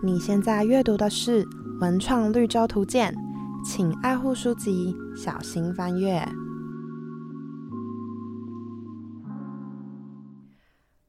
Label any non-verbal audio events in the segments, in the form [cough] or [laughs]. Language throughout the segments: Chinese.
你现在阅读的是《文创绿洲图鉴》，请爱护书籍，小心翻阅。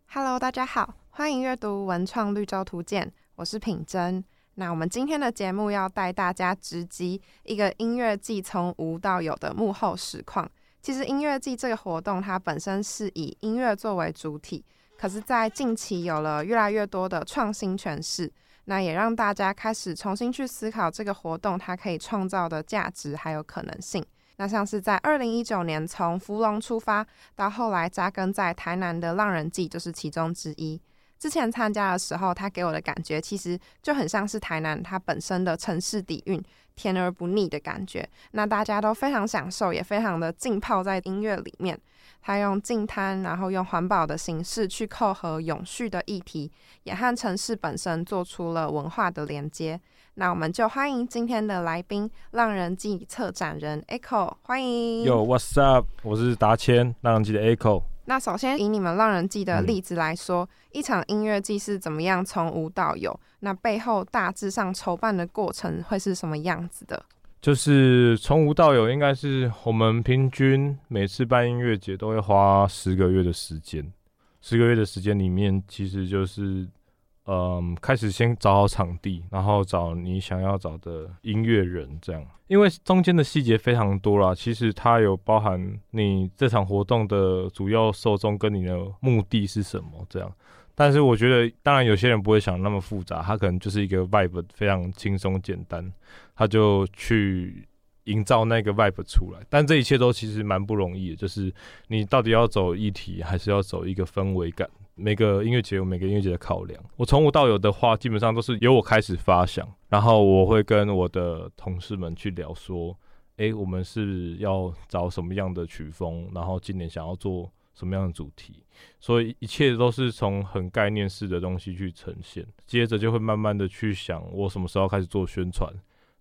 Hello，大家好，欢迎阅读《文创绿洲图鉴》，我是品珍。那我们今天的节目要带大家直击一个音乐季从无到有的幕后实况。其实音乐季这个活动，它本身是以音乐作为主体，可是，在近期有了越来越多的创新诠释。那也让大家开始重新去思考这个活动它可以创造的价值还有可能性。那像是在二零一九年从福隆出发，到后来扎根在台南的浪人记就是其中之一。之前参加的时候，他给我的感觉其实就很像是台南它本身的城市底蕴，甜而不腻的感觉。那大家都非常享受，也非常的浸泡在音乐里面。他用净滩，然后用环保的形式去扣合永续的议题，也和城市本身做出了文化的连接。那我们就欢迎今天的来宾——浪人记策展人 Echo，欢迎。Yo what's up？我是达谦，浪人记的 Echo。那首先以你们浪人记的例子来说，一场音乐季是怎么样从无到有？那背后大致上筹办的过程会是什么样子的？就是从无到有，应该是我们平均每次办音乐节都会花十个月的时间。十个月的时间里面，其实就是，嗯，开始先找好场地，然后找你想要找的音乐人，这样。因为中间的细节非常多啦，其实它有包含你这场活动的主要受众跟你的目的是什么，这样。但是我觉得，当然有些人不会想那么复杂，他可能就是一个 vibe 非常轻松简单，他就去营造那个 vibe 出来。但这一切都其实蛮不容易的，就是你到底要走议题，还是要走一个氛围感？每个音乐节有每个音乐节的考量。我从无到有的话，基本上都是由我开始发想，然后我会跟我的同事们去聊说，诶，我们是要找什么样的曲风，然后今年想要做。什么样的主题？所以一切都是从很概念式的东西去呈现，接着就会慢慢的去想，我什么时候开始做宣传，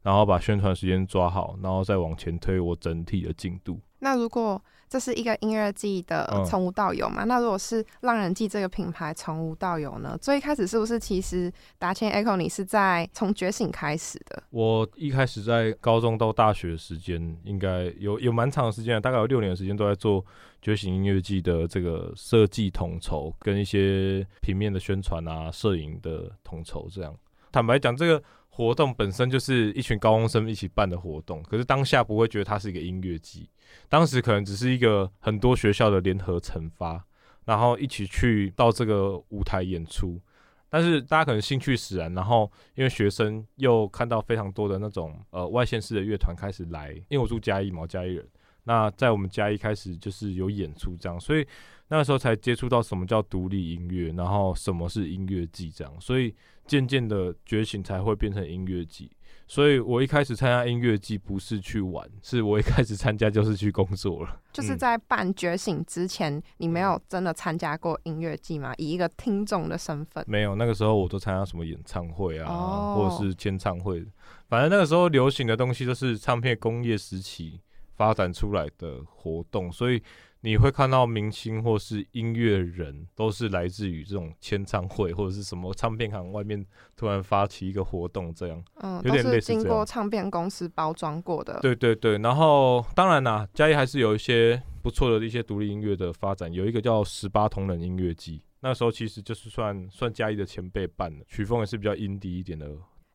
然后把宣传时间抓好，然后再往前推我整体的进度。那如果这是一个音乐季的从无到有嘛？那如果是浪人季这个品牌从无到有呢？最一开始是不是其实达千 Echo 你是在从觉醒开始的？我一开始在高中到大学的时间，应该有有蛮长的时间，大概有六年的时间都在做觉醒音乐季的这个设计统筹，跟一些平面的宣传啊、摄影的统筹这样。坦白讲，这个。活动本身就是一群高中生一起办的活动，可是当下不会觉得它是一个音乐季，当时可能只是一个很多学校的联合惩罚，然后一起去到这个舞台演出。但是大家可能兴趣使然，然后因为学生又看到非常多的那种呃外县市的乐团开始来，因为我住嘉义嘛，嘉义人，那在我们嘉义开始就是有演出这样，所以。那个时候才接触到什么叫独立音乐，然后什么是音乐季这样，所以渐渐的觉醒才会变成音乐季。所以我一开始参加音乐季不是去玩，是我一开始参加就是去工作了。[laughs] 就是在办觉醒之前，你没有真的参加过音乐季吗？以一个听众的身份？没有，那个时候我都参加什么演唱会啊，或者是签唱会，反正那个时候流行的东西都是唱片工业时期发展出来的活动，所以。你会看到明星或是音乐人，都是来自于这种签唱会或者是什么唱片行外面突然发起一个活动，这样，嗯，有点类似经过唱片公司包装过的。对对对，然后当然啦，嘉义还是有一些不错的一些独立音乐的发展，有一个叫十八同人音乐季，那时候其实就是算算嘉义的前辈办的，曲风也是比较阴低一点的。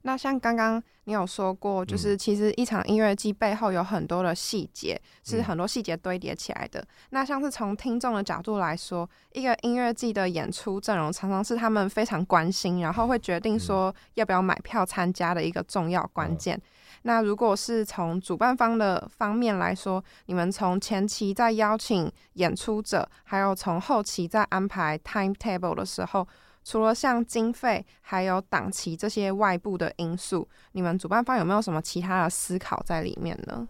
那像刚刚你有说过，就是其实一场音乐季背后有很多的细节，是很多细节堆叠起来的。那像是从听众的角度来说，一个音乐季的演出阵容常常是他们非常关心，然后会决定说要不要买票参加的一个重要关键。那如果是从主办方的方面来说，你们从前期在邀请演出者，还有从后期在安排 timetable 的时候。除了像经费还有档期这些外部的因素，你们主办方有没有什么其他的思考在里面呢？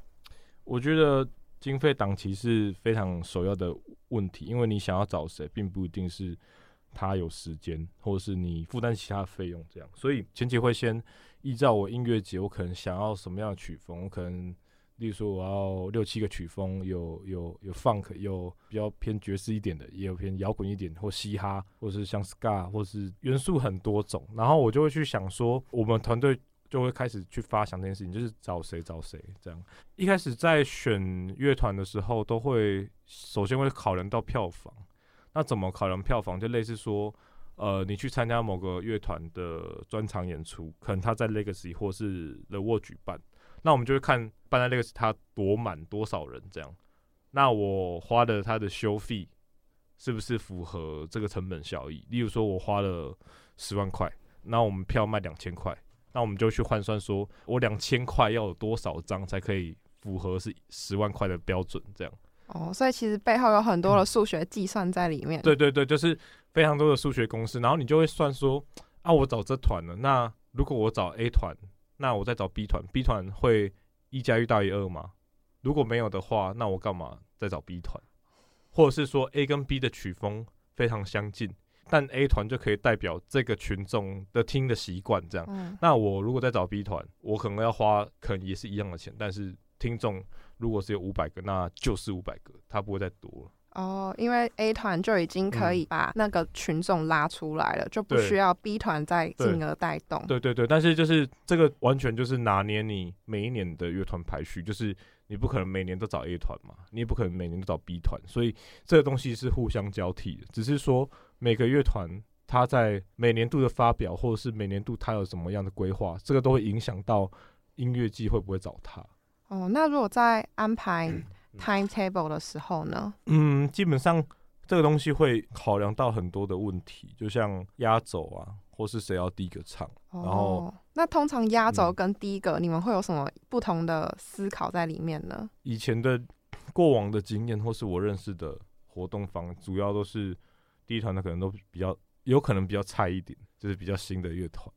我觉得经费档期是非常首要的问题，因为你想要找谁，并不一定是他有时间，或者是你负担其他费用这样。所以前期会先依照我音乐节，我可能想要什么样的曲风，我可能。例如说我要六七个曲风，有有有 funk，有比较偏爵士一点的，也有偏摇滚一点，或嘻哈，或是像 ska，或是元素很多种。然后我就会去想说，我们团队就会开始去发想这件事情，就是找谁找谁这样。一开始在选乐团的时候，都会首先会考量到票房。那怎么考量票房？就类似说。呃，你去参加某个乐团的专场演出，可能他在 Legacy 或是 The Wall 举办，那我们就会看办在 Legacy 他多满多少人这样。那我花的他的修费是不是符合这个成本效益？例如说，我花了十万块，那我们票卖两千块，那我们就去换算，说我两千块要有多少张才可以符合是十万块的标准这样。哦，所以其实背后有很多的数学计算在里面。对对对，就是非常多的数学公式，然后你就会算说，啊，我找这团了，那如果我找 A 团，那我再找 B 团，B 团会一加一大于二吗？如果没有的话，那我干嘛再找 B 团？或者是说 A 跟 B 的曲风非常相近，但 A 团就可以代表这个群众的听的习惯，这样。那我如果再找 B 团，我可能要花，可能也是一样的钱，但是听众。如果是有五百个，那就是五百个，他不会再多了。哦，因为 A 团就已经可以把那个群众拉出来了，就不需要 B 团再进而带动。对对对，但是就是这个完全就是拿捏你每一年的乐团排序，就是你不可能每年都找 A 团嘛，你也不可能每年都找 B 团，所以这个东西是互相交替的。只是说每个乐团它在每年度的发表，或者是每年度它有什么样的规划，这个都会影响到音乐季会不会找他。哦，那如果在安排 [clears throat] timetable 的时候呢？嗯，基本上这个东西会考量到很多的问题，就像压轴啊，或是谁要第一个唱。然后，那通常压轴跟第一个，你们会有什么不同的思考在里面呢？以前的过往的经验，或是我认识的活动方，主要都是第一团的，可能都比较有可能比较菜一点，就是比较新的乐团。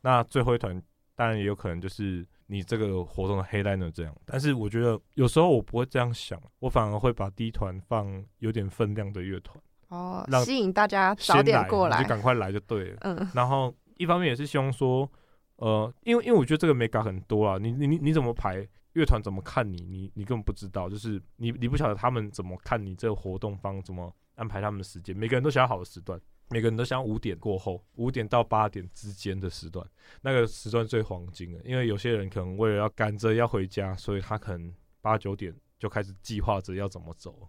那最后一团当然也有可能就是。你这个活动的黑 liner 这样，但是我觉得有时候我不会这样想，我反而会把第一团放有点分量的乐团哦，吸引大家早点过来，就赶快来就对了。嗯，然后一方面也是希望说，呃，因为因为我觉得这个美感很多啊，你你你你怎么排乐团怎么看你，你你根本不知道，就是你你不晓得他们怎么看你这个活动方怎么安排他们的时间，每个人都想要好的时段。每个人都想五点过后，五点到八点之间的时段，那个时段最黄金了。因为有些人可能为了要赶着要回家，所以他可能八九点就开始计划着要怎么走。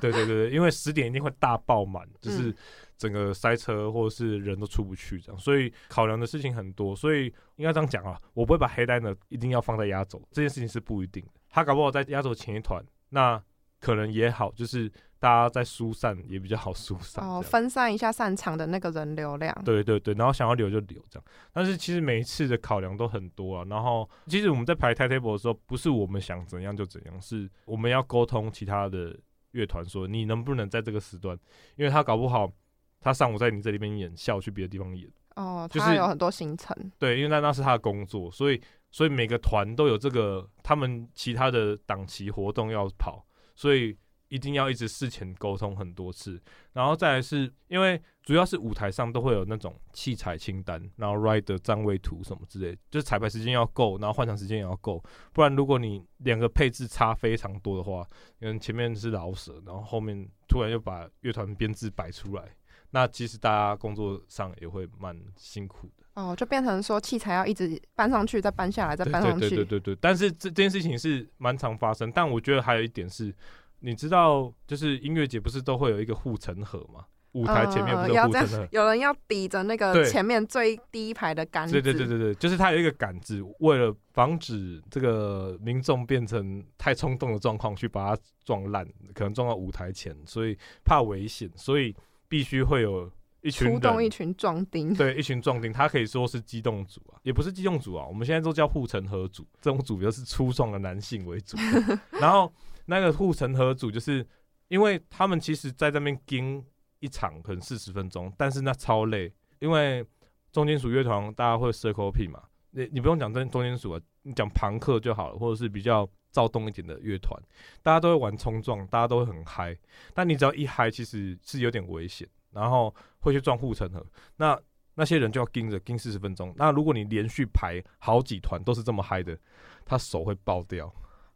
对对对对，因为十点一定会大爆满，就是整个塞车或者是人都出不去这样，所以考量的事情很多。所以应该这样讲啊，我不会把黑单的一定要放在压轴，这件事情是不一定的。他搞不好在压轴前一团，那可能也好，就是。大家在疏散也比较好疏散哦，分散一下散场的那个人流量。对对对，然后想要留就留这样。但是其实每一次的考量都很多啊。然后其实我们在排 timetable 的时候，不是我们想怎样就怎样，是我们要沟通其他的乐团说你能不能在这个时段，因为他搞不好他上午在你这里边演，下午去别的地方演。哦，就是有很多行程。对，因为那那是他的工作，所以所以每个团都有这个他们其他的档期活动要跑，所以。一定要一直事前沟通很多次，然后再来是因为主要是舞台上都会有那种器材清单，然后 ride 的站位图什么之类，就是彩排时间要够，然后换场时间也要够，不然如果你两个配置差非常多的话，因为前面是老舍，然后后面突然又把乐团编制摆出来，那其实大家工作上也会蛮辛苦的。哦，就变成说器材要一直搬上去，再搬下来，再搬上去。对对对对对。但是这这件事情是蛮常发生，但我觉得还有一点是。你知道，就是音乐节不是都会有一个护城河吗？舞台前面不是护城河，[laughs] 有人要抵着那个前面最第一排的杆子。对对对对对，就是它有一个杆子，为了防止这个民众变成太冲动的状况去把它撞烂，可能撞到舞台前，所以怕危险，所以必须会有一群出动一群壮丁。对，一群壮丁，他可以说是机动组啊，也不是机动组啊，我们现在都叫护城河组，这种组就是粗壮的男性为主，[laughs] 然后。那个护城河组，就是因为他们其实在这边盯一场可能四十分钟，但是那超累，因为重金属乐团大家会 circle P 嘛，你你不用讲真重金属啊，你讲朋克就好了，或者是比较躁动一点的乐团，大家都会玩冲撞，大家都会很嗨，但你只要一嗨，其实是有点危险，然后会去撞护城河，那那些人就要盯着盯四十分钟，那如果你连续排好几团都是这么嗨的，他手会爆掉。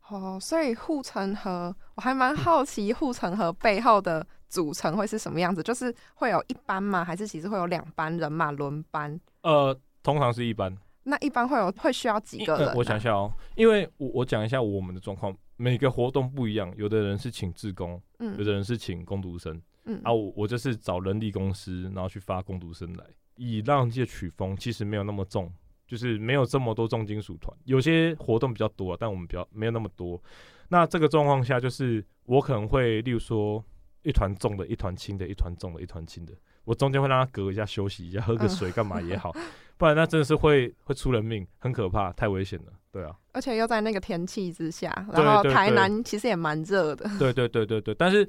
哦，所以护城河，我还蛮好奇护城河背后的组成会是什么样子，就是会有一班吗？还是其实会有两班人马轮班？呃，通常是一班。那一般会有会需要几个人、呃我想一，下哦，因为我我讲一下我们的状况，每个活动不一样，有的人是请志工，有嗯的人是请工读生，嗯啊，我我就是找人力公司，然后去发工读生来。以浪人季的曲风其实没有那么重，就是没有这么多重金属团，有些活动比较多，但我们比较没有那么多。那这个状况下，就是我可能会，例如说一团重的，一团轻的，一团重的，一团轻的，我中间会让他隔一下休息一下，喝个嗯水干嘛也好，[laughs] 不然那真的是会会出人命，很可怕，太危险了。对啊，而且又在那个天气之下，然后台南其实也蛮热的。对对对对对。但是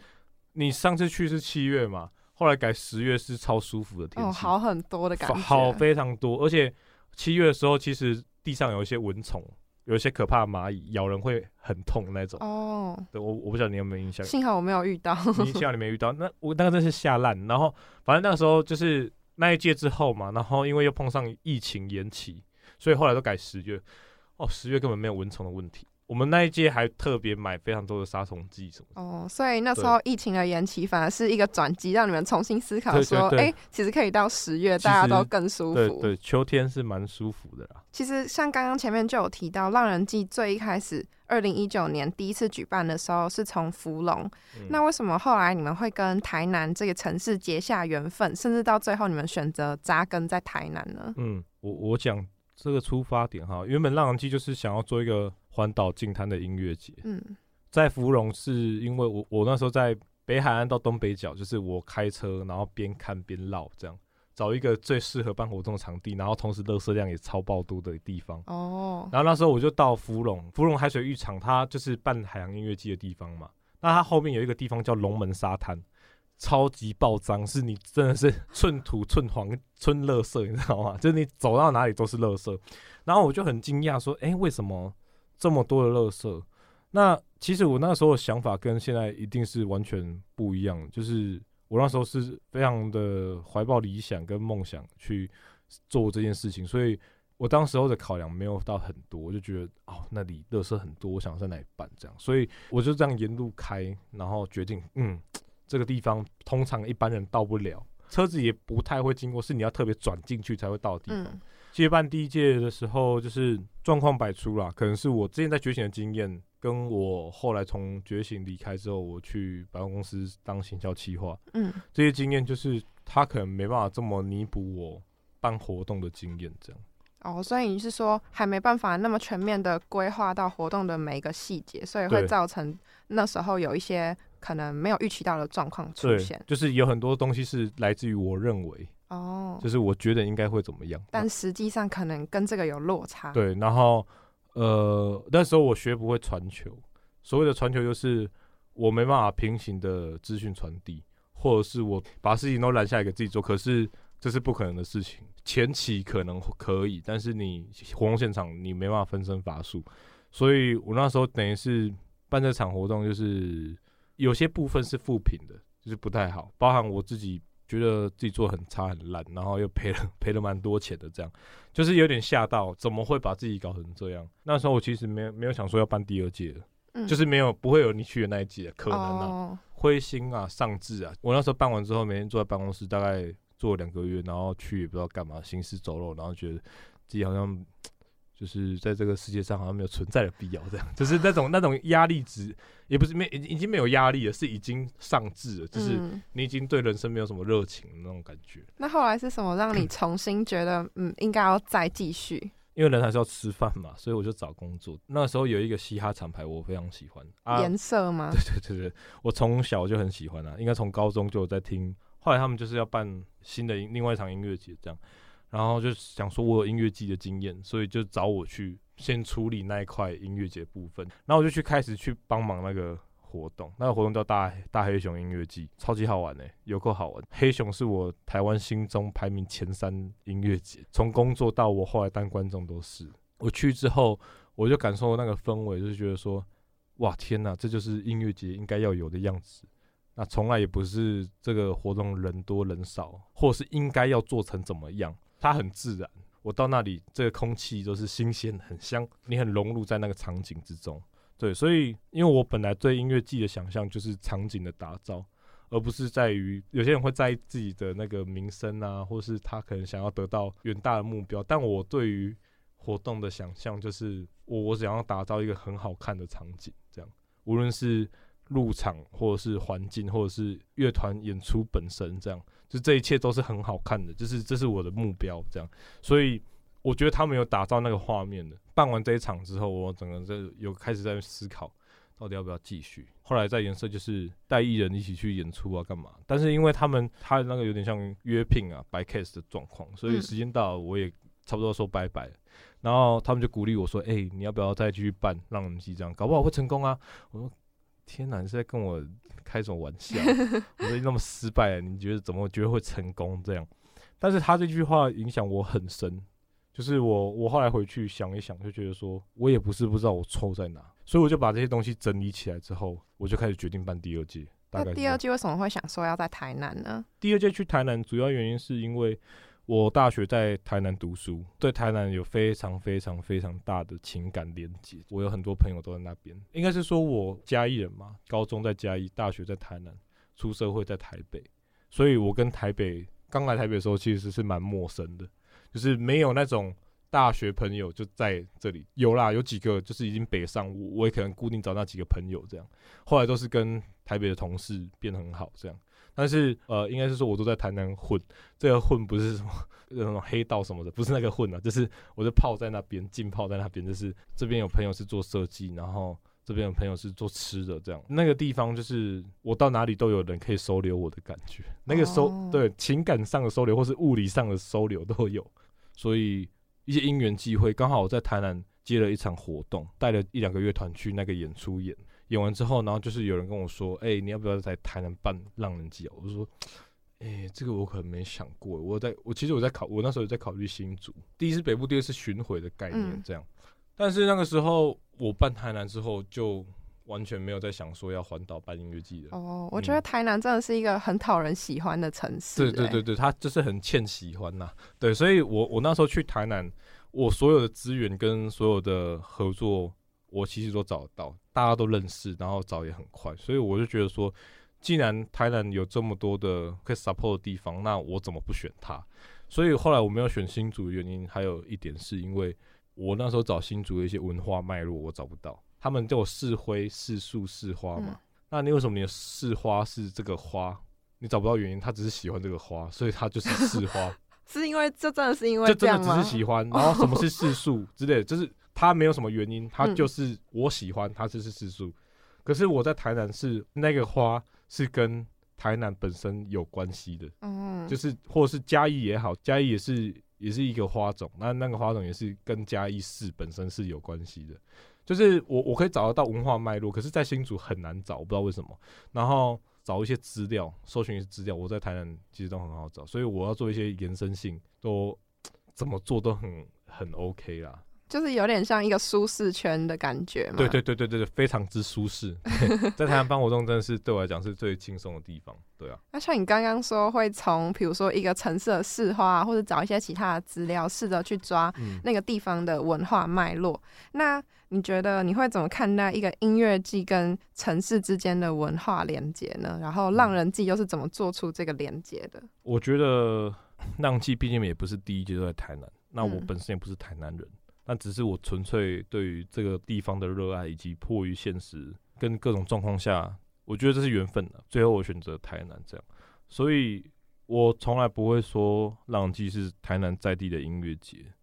你上次去是七月嘛，后来改十月是超舒服的天气，哦，好很多的感觉。好非常多，而且七月的时候，其实地上有一些蚊虫，有一些可怕的蚂蚁，咬人会很痛那种。哦，对我我不知道你有没有印象，幸好我没有遇到。[laughs] 你幸好你没遇到。那我那个真是吓烂，然后反正那个时候就是那一届之后嘛，然后因为又碰上疫情延期，所以后来都改十月。哦，十月根本没有蚊虫的问题。我们那一届还特别买非常多的杀虫剂什么的。哦，所以那时候疫情的延期反而是一个转机，让你们重新思考说，对哎、其实可以到十月，大家都更舒服。对对，秋天是蛮舒服的啦。其实像刚刚前面就有提到，浪人季最一开始，二零一九年第一次举办的时候是从福隆，嗯那为什么后来你们会跟台南这个城市结下缘分，甚至到最后你们选择扎根在台南呢？嗯，我我讲这个出发点哈，原本浪人季就是想要做一个环岛净滩的音乐节，嗯在芙蓉是因为我我那时候在北海岸到东北角，就是我开车然后边看边绕这样。找一个最适合办活动的场地，然后同时垃圾量也超爆多的地方。哦，然后那时候我就到芙蓉，芙蓉海水浴场，它就是办海洋音乐季的地方嘛。那它后面有一个地方叫龙门沙滩，超级爆脏，是你真的是 [laughs] 寸土寸黄寸垃圾，你知道吗？就是你走到哪里都是垃圾。然后我就很惊讶，说：“哎、为什么这么多的垃圾？”那其实我那时候的想法跟现在一定是完全不一样，就是我那时候是非常的怀抱理想跟梦想去做这件事情，所以我当时候的考量没有到很多，我就觉得哦，那里垃圾很多，我想在那里办这样，所以我就这样沿路开，然后决定，嗯，这个地方通常一般人到不了，车子也不太会经过，是你要特别转进去才会到的地方。嗯。接办第一届的时候，就是状况百出啦，可能是我之前在觉醒的经验，跟我后来从觉醒离开之后，我去百货公司当行销企划，嗯。这些经验就是他可能没办法这么弥补我办活动的经验，这样。哦，所以你是说还没办法那么全面的规划到活动的每一个细节，所以会造成那时候有一些可能没有预期到的状况出对现，。就是有很多东西是来自于我认为，哦，就是我觉得应该会怎么样，但实际上可能跟这个有落差。，对，然后呃，那时候我学不会传球，所谓的传球就是我没办法平行的资讯传递，或者是我把事情都拦下来给自己做，可是这是不可能的事情。前期可能可以，但是你活动现场你没办法分身乏术，所以我那时候等于是办这场活动，就是有些部分是负评的，就是不太好，包含我自己觉得自己做得很差很烂，然后又赔了赔了蛮多钱的，这样就是有点吓到，怎么会把自己搞成这样？那时候我其实没有没有想说要办第二届的，嗯就是没有不会有你去的那一届，可能啊，哦，灰心啊，丧志啊。我那时候办完之后，每天坐在办公室，大概坐两个月，然后去也不知道干嘛，行尸走肉，然后觉得自己好像就是在这个世界上好像没有存在的必要，这样就是那种那种压力值，也不是没已经没有压力了，是已经上志了，就是嗯你已经对人生没有什么热情的那种感觉。那后来是什么让你 [clears throat] 重新觉得嗯应该要再继续？因为人还是要吃饭嘛，所以我就找工作。那时候有一个嘻哈厂牌，我非常喜欢啊，颜色吗？[laughs] 对对对，我从小就很喜欢啊，应该从高中就有在听。后来他们就是要办新的另外一场音乐节这样，然后就想说我有音乐季的经验，所以就找我去先处理那一块音乐节部分，然后我就去开始去帮忙那个活动，那个活动叫大大黑熊音乐季，超级好玩诶、有够好玩。黑熊是我台湾心中排名前三音乐节，从工作到我后来当观众都是。我去之后，我就感受那个氛围，就是觉得说，哇天哪，这就是音乐节应该要有的样子。那从来也不是这个活动人多人少，或是应该要做成怎么样，它很自然。我到那里，这个空气都是新鲜、很香，你很融入在那个场景之中。对，所以因为我本来对音乐季的想象就是场景的打造，而不是在于有些人会在意自己的那个名声啊，或是他可能想要得到远大的目标。但我对于活动的想象就是我我想要打造一个很好看的场景，这样无论是入场或者是环境或者是乐团演出本身，这样就这一切都是很好看的，就是这是我的目标，这样。所以我觉得他们有打造那个画面的。办完这一场之后，我整个在有开始在思考，到底要不要继续。后来在颜色就是带艺人一起去演出啊，干嘛？但是因为他们他那个有点像约聘啊白 case 的状况，所以时间到了我也差不多说拜拜。然后他们就鼓励我说：“哎，你要不要再继续办让人机这样？搞不好会成功啊！”我说：“天哪，你是在跟我开什么玩笑？我说那么失败，你觉得怎么觉得会成功这样？”但是他这句话影响我很深。就是我，我后来回去想一想，就觉得说，我也不是不知道我错在哪，所以我就把这些东西整理起来之后，我就开始决定办第二届。那第二届为什么会想说要在台南呢？第二届去台南，主要原因是因为我大学在台南读书，对台南有非常非常非常大的情感连接。我有很多朋友都在那边，应该是说我嘉义人嘛，高中在嘉义，大学在台南，出社会在台北，所以我跟台北刚来台北的时候其实是蛮陌生的。就是没有那种大学朋友就在这里，有啦，有几个就是已经北上，我我也可能固定找那几个朋友这样。后来都是跟台北的同事变得很好这样，但是呃，应该是说我都在台南混，这个混不是什么那种黑道什么的，不是那个混啊，就是我就泡在那边，浸泡在那边，就是这边有朋友是做设计，然后。这边有朋友是做吃的，这样那个地方就是我到哪里都有人可以收留我的感觉，那个收对情感上的收留或是物理上的收留都有，所以一些因缘际会，刚好我在台南接了一场活动，带了一两个乐团去那个演出演，演完之后，然后就是有人跟我说，哎，你要不要在台南办浪人祭啊？我就说，哎，这个我可能没想过，我在我其实我在考，我那时候在考虑新竹，第一是北部，第二是巡回的概念这样。但是那个时候我办台南之后，就完全没有在想说要环岛办音乐季的。哦，我觉得台南真的是一个很讨人喜欢的城市。对对对对，它就是很欠喜欢呐。对，所以我我那时候去台南，我所有的资源跟所有的合作，我其实都找得到，大家都认识，然后找也很快。所以我就觉得说，既然台南有这么多的可以 support 的地方，那我怎么不选它？所以后来我没有选新竹的原因，还有一点是因为。我那时候找新竹的一些文化脉络，我找不到。他们叫我四灰、四树、四花嘛。那你为什么你的四花是这个花？你找不到原因，他只是喜欢这个花，所以他就是四花。[laughs] 是因为这真的是因为这真的只是喜欢。然后什么是四树之类，就是他没有什么原因，他就是我喜欢，他就是四树。可是我在台南是那个花是跟台南本身有关系的，嗯，就是或者是嘉义也好，嘉义也是。也是一个花种，那那个花种也是跟嘉义市本身是有关系的，就是我我可以找得到文化脉络，可是，在新竹很难找，我不知道为什么。然后找一些资料，搜寻一些资料，我在台南其实都很好找，所以我要做一些延伸性，都怎么做都很很 OK 啦。就是有点像一个舒适圈的感觉嘛。对对对对对对，非常之舒适。[laughs] 在台湾办活动，真的是对我来讲是最轻松的地方。对啊。那像你刚刚说，会从比如说一个城市的市花，或者找一些其他的资料，试着去抓那个地方的文化脉络。那你觉得你会怎么看待一个音乐季跟城市之间的文化连接呢？然后浪人季又是怎么做出这个连接的？我觉得浪季毕竟也不是第一届都在台南，那我本身也不是台南人。那只是我纯粹对于这个地方的热爱，以及迫于现实跟各种状况下，我觉得这是缘分的。最后我选择台南这样，所以我从来不会说浪迹是台南在地的音乐节，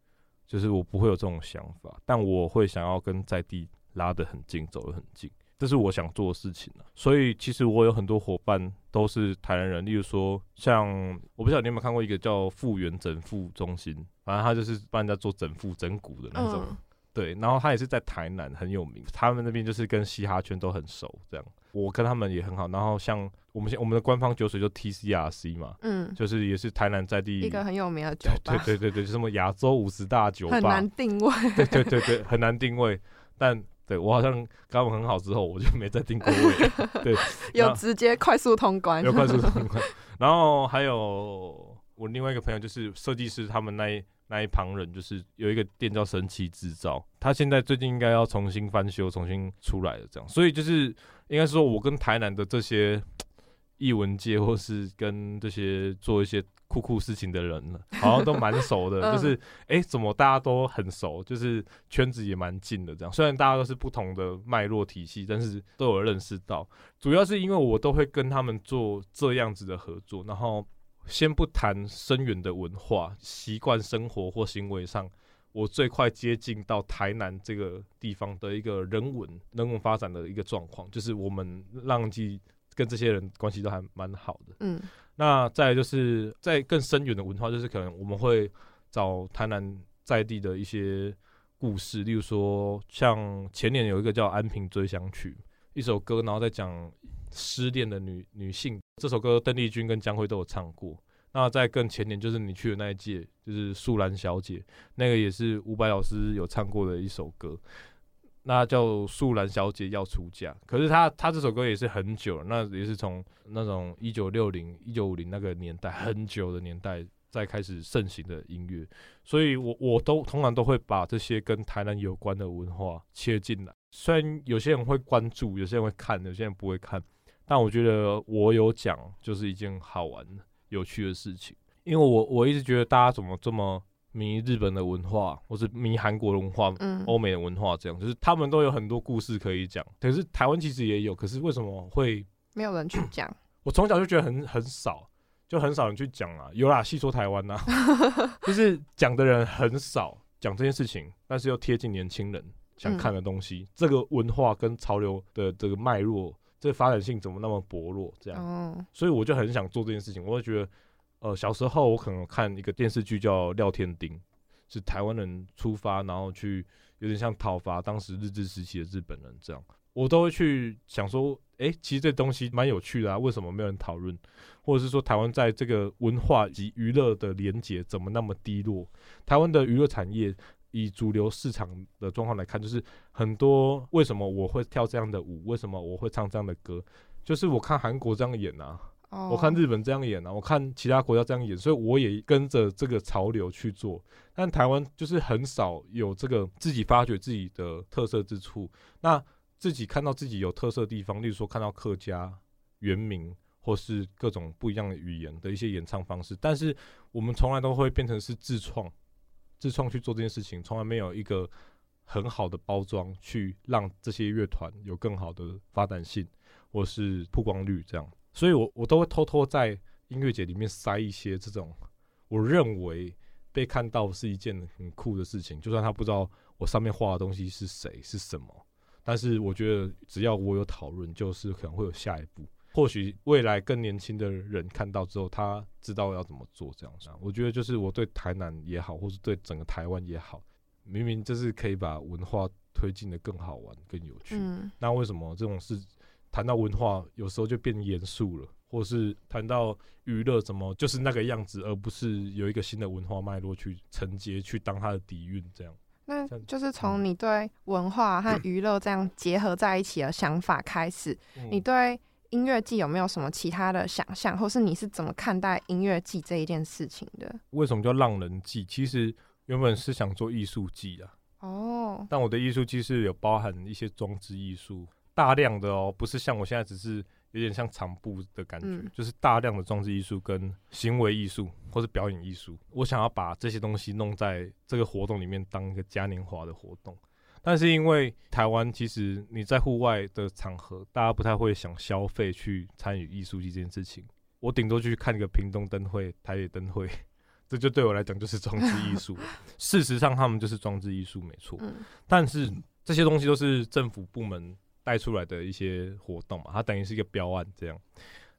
就是我不会有这种想法，但我会想要跟在地拉得很近，走得很近。这是我想做的事情所以其实我有很多伙伴都是台南人，例如说像我不知道你有没有看过一个叫复原整复中心，反正他就是帮人家做整复整骨的那种，对，然后他也是在台南很有名，他们那边就是跟嘻哈圈都很熟，这样我跟他们也很好。然后像我们现我们的官方酒水就 TCRC 嘛，嗯，就是也是台南在地一个很有名的酒吧，对对对对，就什么亚洲五十大酒吧，很难定位，对对对对，很难定位，但。对我好像跟他们很好之后，我就没再订过位。对，[laughs] 有直接快速通关，有快速通关。[laughs] 然后还有我另外一个朋友，就是设计师，他们那一那一旁人，就是有一个店叫神奇制造，他现在最近应该要重新翻修，重新出来了这样。所以就是应该说，我跟台南的这些艺文界，或是跟这些做一些酷酷事情的人了，[laughs] 好像都蛮熟的。就是哎，怎么大家都很熟，就是圈子也蛮近的这样。虽然大家都是不同的脉络体系，但是都有认识到。主要是因为我都会跟他们做这样子的合作，然后。先不谈深远的文化习惯、生活或行为上，我最快接近到台南这个地方的一个人文、人文发展的一个状况，就是我们浪迹跟这些人关系都还蛮好的。嗯，那再就是在更深远的文化，就是可能我们会找台南在地的一些故事，例如说像前年有一个叫《安平追想曲》一首歌，然后再讲。失恋的女女性这首歌，邓丽君跟江蕙都有唱过。那在更前年，就是你去的那一届，就是素兰小姐，那个也是伍佰老师有唱过的一首歌，那叫素兰小姐要出嫁。可是她她这首歌也是很久了，那也是从那种一九六零、一九五零那个年代很久的年代再开始盛行的音乐。所以我我都通常都会把这些跟台南有关的文化切进来。虽然有些人会关注，有些人会看，有些人不会看。但我觉得我有讲就是一件好玩、有趣的事情，因为我我一直觉得大家怎么这么迷日本的文化，或是迷韩国文化、欧美的文化，这样就是他们都有很多故事可以讲。可是台湾其实也有，可是为什么会没有人去讲？我从小就觉得很很少，就很少人去讲啊。有啦，细说台湾呐，[laughs] 就是讲的人很少讲这件事情，但是又贴近年轻人想看的东西。这个文化跟潮流的这个脉络。这发展性怎么那么薄弱？这样，所以我就很想做这件事情。我会觉得，呃，小时候我可能看一个电视剧叫《廖天丁》，是台湾人出发，然后去有点像讨伐当时日治时期的日本人这样。我都会去想说，哎，其实这东西蛮有趣的啊，为什么没有人讨论？或者是说，台湾在这个文化及娱乐的连结怎么那么低落？台湾的娱乐产业。以主流市场的状况来看，就是很多为什么我会跳这样的舞，为什么我会唱这样的歌，就是我看韩国这样演啊，我看日本这样演啊，我看其他国家这样演，所以我也跟着这个潮流去做。但台湾就是很少有这个自己发掘自己的特色之处，那自己看到自己有特色的地方，例如说看到客家、原民或是各种不一样的语言的一些演唱方式，但是我们从来都会变成是自创。自创去做这件事情，从来没有一个很好的包装去让这些乐团有更好的发展性或是曝光率，这样，所以我我都会偷偷在音乐节里面塞一些这种我认为被看到是一件很酷的事情，就算他不知道我上面画的东西是谁是什么，但是我觉得只要我有讨论，就是可能会有下一步。或许未来更年轻的人看到之后，他知道要怎么做这样子。我觉得就是我对台南也好，或是对整个台湾也好，明明就是可以把文化推进的更好玩、更有趣。那为什么这种事谈到文化，有时候就变严肃了，或是谈到娱乐，怎么就是那个样子，而不是有一个新的文化脉络去承接、去当它的底蕴这样？那就是从你对文化和娱乐这样结合在一起的想法开始，你对。音乐季有没有什么其他的想象，或是你是怎么看待音乐季这一件事情的？为什么叫浪人季？其实原本是想做艺术季啊。哦。但我的艺术季是有包含一些装置艺术，大量的哦，不是像我现在只是有点像场布的感觉，就是大量的装置艺术跟行为艺术或是表演艺术。我想要把这些东西弄在这个活动里面，当一个嘉年华的活动。但是因为台湾其实你在户外的场合，大家不太会想消费去参与艺术季这件事情。我顶多去看一个屏东灯会、台北灯会，[laughs] 这就对我来讲就是装置艺术。事实上，他们就是装置艺术，没错。但是这些东西都是政府部门带出来的一些活动嘛，它等于是一个标案这样，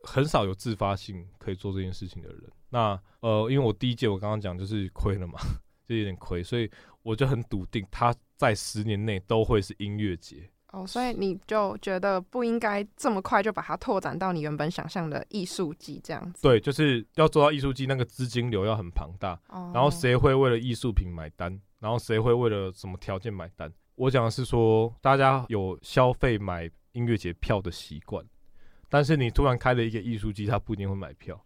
很少有自发性可以做这件事情的人。那呃，因为我第一届我刚刚讲就是亏了嘛。[laughs] 就有点亏，所以我就很笃定，他在十年内都会是音乐节。哦，所以你就觉得不应该这么快就把它拓展到你原本想象的艺术季这样子？对，就是要做到艺术季，那个资金流要很庞大。哦。然后谁会为了艺术品买单？然后谁会为了什么条件买单？我讲的是说，大家有消费买音乐节票的习惯，但是你突然开了一个艺术机，他不一定会买票。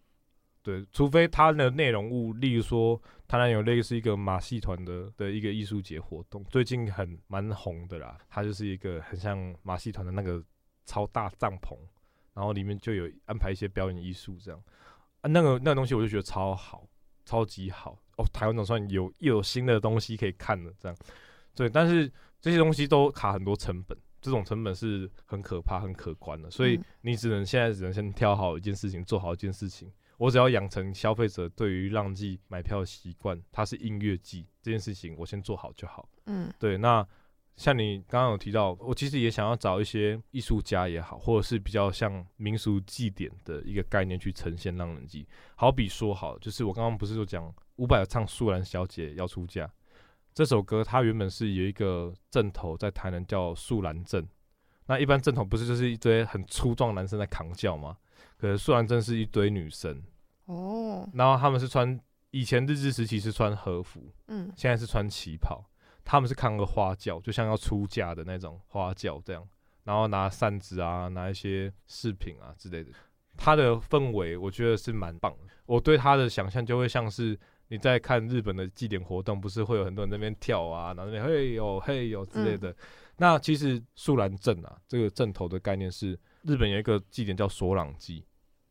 对，除非它的内容物，例如说，台南有类似一个马戏团的的一个艺术节活动，最近很蛮红的啦。它就是一个很像马戏团的那个超大帐篷，然后里面就有安排一些表演艺术这样。啊，那个那个东西我就觉得超好，超级好哦。台湾总算有又有新的东西可以看了，这样。对，但是这些东西都卡很多成本，这种成本是很可怕、很可观的，所以你只能现在只能先挑好一件事情，做好一件事情。我只要养成消费者对于浪季买票的习惯，它是音乐季这件事情，我先做好就好。嗯，对。那像你刚刚有提到，我其实也想要找一些艺术家也好，或者是比较像民俗祭典的一个概念去呈现浪人祭。好比说，好，就是我刚刚不是说讲伍佰唱《素兰小姐要出嫁》这首歌，它原本是有一个阵头在台南叫素兰阵。那一般阵头不是就是一堆很粗壮男生在扛轿吗？可是素兰阵是一堆女生哦，然后他们是穿以前日治时期是穿和服，嗯，现在是穿旗袍，他们是扛个花轿，就像要出嫁的那种花轿这样，然后拿扇子啊，拿一些饰品啊之类的，它的氛围我觉得是蛮棒的。我对它的想象就会像是你在看日本的祭典活动，不是会有很多人那边跳啊，然后那边嘿呦嘿呦之类的。那其实素兰镇啊，这个镇头的概念是日本有一个祭典叫索朗祭。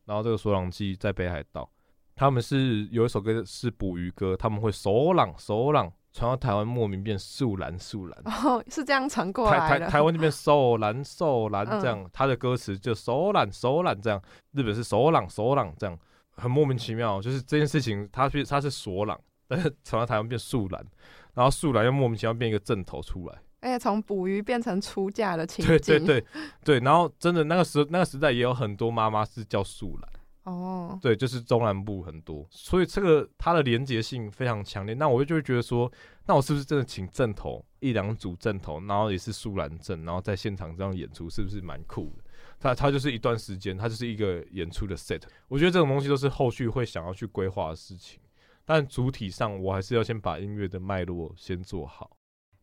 然后这个索朗祭在北海道，他们是有一首歌是捕鱼歌，他们会索朗索朗传到台湾，莫名变素兰素兰，哦，是这样传过来的。台台台湾这边 [laughs] 索兰索兰这样，他的歌词就索兰索兰这样，日本是索朗索朗这样，很莫名其妙。就是这件事情，他是他是索朗，但是传到台湾变素兰，然后素兰又莫名其妙变一个正头出来。而且从捕鱼变成出嫁的情景，对对对对，然后真的那个时那个时代也有很多妈妈是叫素兰哦，对，就是中南部很多，所以这个它的连结性非常强烈。那我就会觉得说，那我是不是真的请正头一两组正头，然后也是素兰正，然后在现场这样演出，是不是蛮酷的？它它就是一段时间，它就是一个演出的 set。我觉得这种东西都是后续会想要去规划的事情，但主体上我还是要先把音乐的脉络先做好。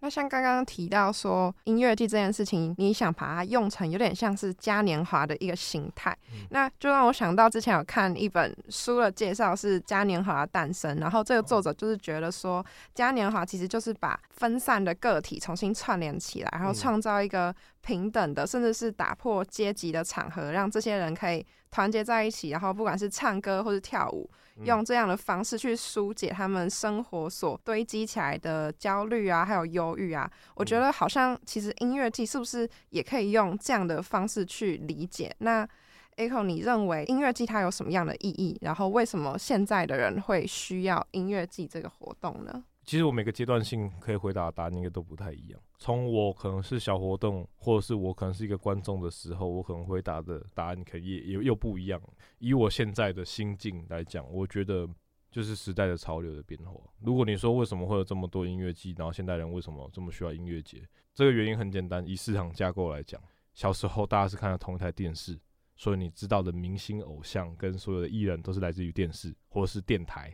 那像刚刚提到说音乐季这件事情，你想把它用成有点像是嘉年华的一个形态，那就让我想到之前有看一本书的介绍是嘉年华的诞生，然后这个作者就是觉得说嘉年华其实就是把分散的个体重新串联起来，然后创造一个平等的，甚至是打破阶级的场合，让这些人可以团结在一起，然后不管是唱歌或是跳舞。用这样的方式去疏解他们生活所堆积起来的焦虑啊，还有忧郁啊，我觉得好像其实音乐季是不是也可以用这样的方式去理解？那 Echo，你认为音乐季它有什么样的意义？然后为什么现在的人会需要音乐季这个活动呢？其实我每个阶段性可以回答的答案应该都不太一样。从我可能是小活动，或者是我可能是一个观众的时候，我可能回答的答案可以也又又不一样。以我现在的心境来讲，我觉得就是时代的潮流的变化。如果你说为什么会有这么多音乐季，然后现代人为什么这么需要音乐节，这个原因很简单。以市场架构来讲，小时候大家是看到同一台电视，所以你知道的明星偶像跟所有的艺人都是来自于电视或者是电台。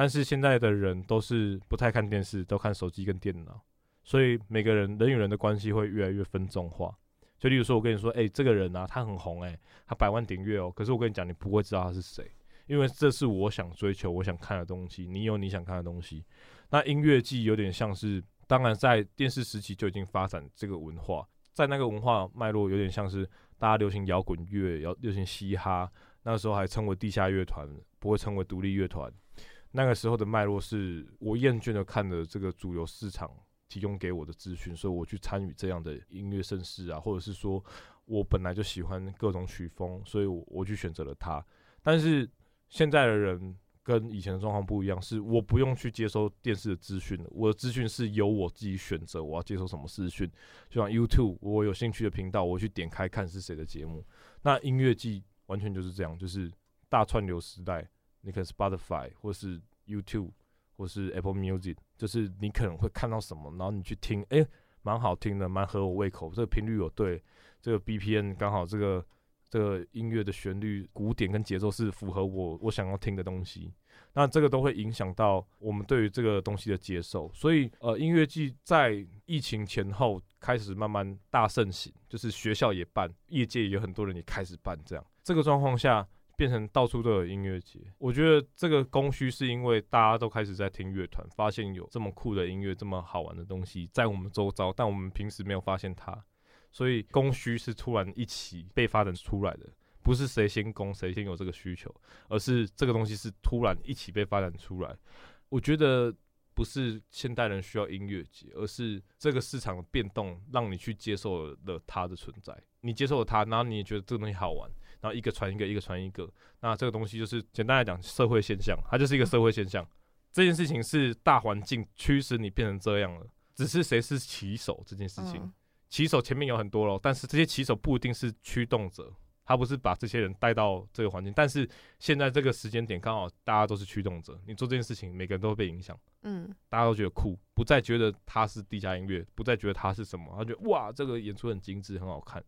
但是现在的人都是不太看电视，都看手机跟电脑，所以每个人人与人的关系会越来越分众化。就例如说，我跟你说，哎，这个人啊，他很红，哎，他百万订阅哦。可是我跟你讲，你不会知道他是谁，因为这是我想追求、我想看的东西。你有你想看的东西。那音乐季有点像是，当然在电视时期就已经发展这个文化，在那个文化脉络有点像是大家流行摇滚乐，要流行嘻哈，那时候还称为地下乐团，不会称为独立乐团。那个时候的脉络是我厌倦的看了这个主流市场提供给我的资讯，所以我去参与这样的音乐盛世啊，或者是说我本来就喜欢各种曲风，所以我我去选择了它。但是现在的人跟以前的状况不一样，是我不用去接收电视的资讯，我的资讯是由我自己选择我要接收什么资讯。就像 YouTube，我有兴趣的频道，我去点开看是谁的节目。那音乐季完全就是这样，就是大串流时代。你可能 Spotify 或是 YouTube 或是 Apple Music，就是你可能会看到什么，然后你去听，哎，蛮好听的，蛮合我胃口，这个频率有对，这个 BPM 刚好，这个这个音乐的旋律、鼓点跟节奏是符合我我想要听的东西，那这个都会影响到我们对于这个东西的接受。所以，呃，音乐季在疫情前后开始慢慢大盛行，就是学校也办，业界也有很多人也开始办，这样这个状况下。变成到处都有音乐节。我觉得这个供需是因为大家都开始在听乐团，发现有这么酷的音乐、这么好玩的东西在我们周遭，但我们平时没有发现它，所以供需是突然一起被发展出来的，不是谁先供谁先有这个需求，而是这个东西是突然一起被发展出来。我觉得。不是现代人需要音乐节，而是这个市场的变动让你去接受了它的存在。你接受了它，然后你也觉得这个东西好玩，然后一个传一个，一个传一个。那这个东西就是简单来讲，社会现象，它就是一个社会现象。这件事情是大环境驱使你变成这样了，只是谁是骑手这件事情。骑手前面有很多咯，但是这些骑手不一定是驱动者。他不是把这些人带到这个环境，但是现在这个时间点刚好大家都是驱动者，你做这件事情，每个人都会被影响。嗯，大家都觉得酷，不再觉得他是地下音乐，不再觉得他是什么，他觉得哇，这个演出很精致，很好看。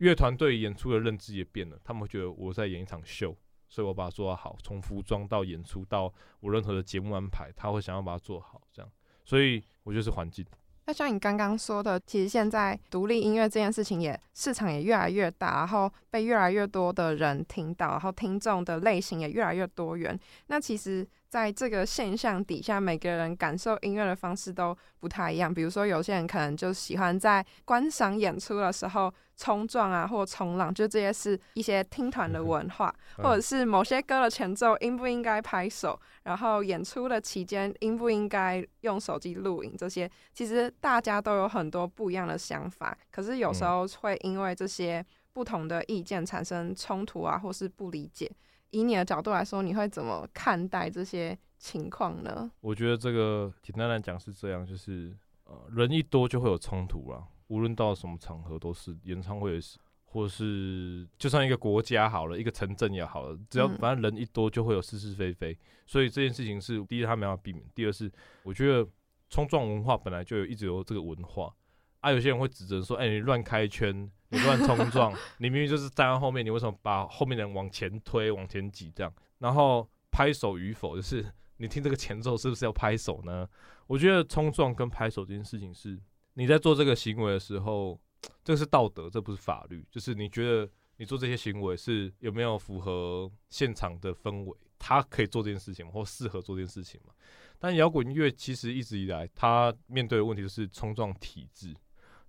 乐团对演出的认知也变了，他们会觉得我在演一场秀，所以我把它做到好，从服装到演出到我任何的节目安排，他会想要把它做好，这样。所以我觉得是环境。那像你刚刚说的，其实现在独立音乐这件事情也市场也越来越大，然后被越来越多的人听到，然后听众的类型也越来越多元。那其实。在这个现象底下，每个人感受音乐的方式都不太一样。比如说，有些人可能就喜欢在观赏演出的时候冲撞啊，或冲浪，就这些是一些听团的文化，或者是某些歌的前奏应不应该拍手，然后演出的期间应不应该用手机录影，这些其实大家都有很多不一样的想法。可是有时候会因为这些不同的意见产生冲突啊，或是不理解。以你的角度来说，你会怎么看待这些情况呢？我觉得这个简单来讲是这样，就是呃，人一多就会有冲突啦。无论到什么场合都是，演唱会也是，或是就算一个国家好了，一个城镇也好了，只要反正人一多就会有是是非非。所以这件事情是第一，他没办法避免；第二是，我觉得冲撞文化本来就有一直有这个文化。啊，有些人会指责说：“哎，你乱开圈，你乱冲撞，你明明就是站在后面，你为什么把后面的人往前推、往前挤？这样，然后拍手与否，就是你听这个前奏是不是要拍手呢？我觉得冲撞跟拍手这件事情是你在做这个行为的时候，这是道德，这不是法律。就是你觉得你做这些行为是有没有符合现场的氛围？他可以做这件事情或适合做这件事情嘛？但摇滚乐其实一直以来，他面对的问题就是冲撞体制。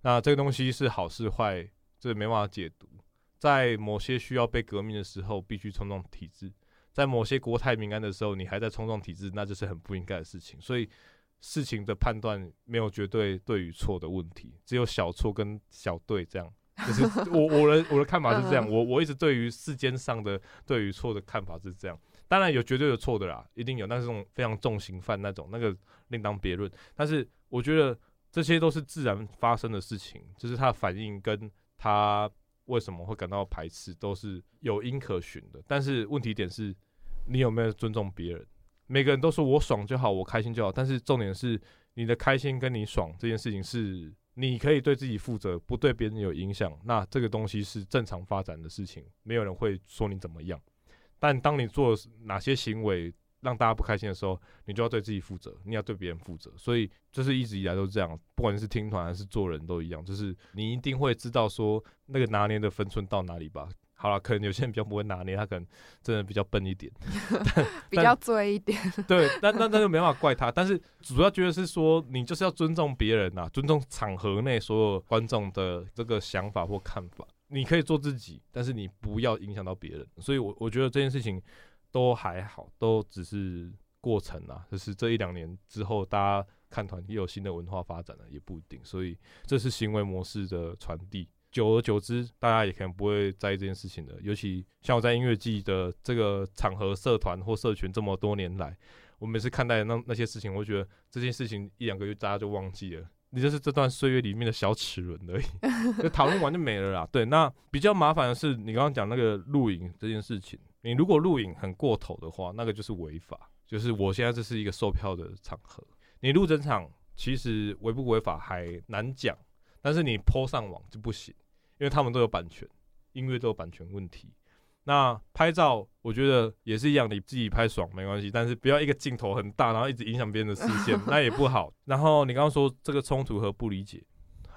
那这个东西是好是坏，这没办法解读。在某些需要被革命的时候，必须冲撞体制；在某些国泰民安的时候，你还在冲撞体制，那就是很不应该的事情。所以，事情的判断没有绝对对与错的问题，只有小错跟小对。这样，[laughs] 就是我我的我的看法是这样。我我一直对于世间上的对与错的看法是这样。当然有绝对的错的啦，一定有，那是这种非常重刑犯那种，那个另当别论。但是我觉得。这些都是自然发生的事情，就是它的反应跟他为什么会感到排斥都是有因可循的。但是问题点是，你有没有尊重别人？每个人都说我爽就好，我开心就好。但是重点是，你的开心跟你爽这件事情是你可以对自己负责，不对别人有影响。那这个东西是正常发展的事情，没有人会说你怎么样。但当你做哪些行为，让大家不开心的时候，你就要对自己负责，你要对别人负责。所以就是一直以来都是这样，不管是听团还是做人都一样，就是你一定会知道说那个拿捏的分寸到哪里吧。好了，可能有些人比较不会拿捏，他可能真的比较笨一点，[laughs] 比较醉一点。对，但那那就没办法怪他。但是主要觉得是说，你就是要尊重别人呐，尊重场合内所有观众的这个想法或看法。你可以做自己，但是你不要影响到别人。所以，我我觉得这件事情。都还好，都只是过程啊。就是这一两年之后，大家看团也有新的文化发展了，也不一定。所以这是行为模式的传递。久而久之，大家也可能不会在意这件事情的。尤其像我在音乐季的这个场合、社团或社群这么多年来，我每次看待那那些事情，我觉得这件事情一两个月大家就忘记了。你就是这段岁月里面的小齿轮而已，[laughs] 就讨论完就没了啦。对，那比较麻烦的是你刚刚讲那个录影这件事情。你如果录影很过头的话，那个就是违法。就是我现在这是一个售票的场合，你录整场其实违不违法还难讲，但是你泼上网就不行，因为他们都有版权，音乐都有版权问题。那拍照我觉得也是一样，你自己拍爽没关系，但是不要一个镜头很大，然后一直影响别人的视线，[laughs] 那也不好。然后你刚刚说这个冲突和不理解，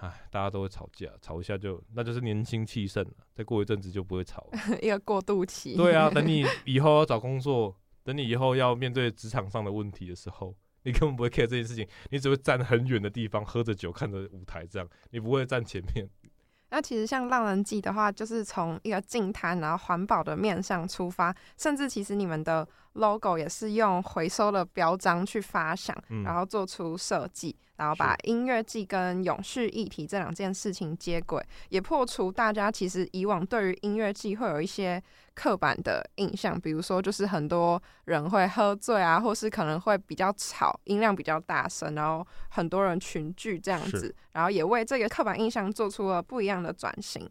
唉，大家都会吵架，吵一下就那就是年轻气盛了，再过一阵子就不会吵了。一个过渡期。对啊，等你 [laughs] 以后要找工作，等你以后要面对职场上的问题的时候，你根本不会 care 这件事情，你只会站很远的地方，喝着酒看着舞台这样，你不会站前面。[laughs] 那其实像浪人记的话，就是从一个净滩然后环保的面向出发，甚至其实你们的 logo 也是用回收的标章去发想，然后做出设计。然后把音乐季跟永续议题这两件事情接轨，也破除大家其实以往对于音乐季会有一些刻板的印象，比如说就是很多人会喝醉啊，或是可能会比较吵，音量比较大声，然后很多人群聚这样子，然后也为这个刻板印象做出了不一样的转型。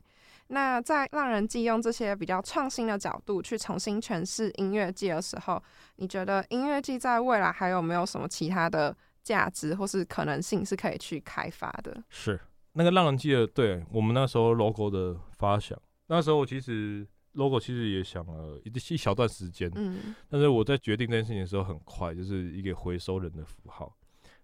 那在让人记用这些比较创新的角度去重新诠释音乐季的时候，你觉得音乐季在未来还有没有什么其他的？价值或是可能性是可以去开发的。是那个让人记得，对我们那时候 logo 的发想，那时候我其实 logo 其实也想了一一小段时间，嗯，但是我在决定这件事情的时候很快，就是一个回收人的符号。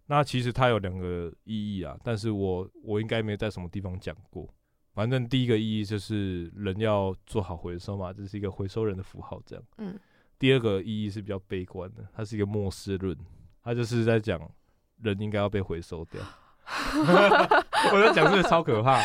那其实它有两个意义啊，但是我我应该没在什么地方讲过。反正第一个意义就是人要做好回收嘛，这是一个回收人的符号，这样。嗯。第二个意义是比较悲观的，它是一个末世论，它就是在讲。人应该要被回收掉，[laughs] 我在讲这个超可怕。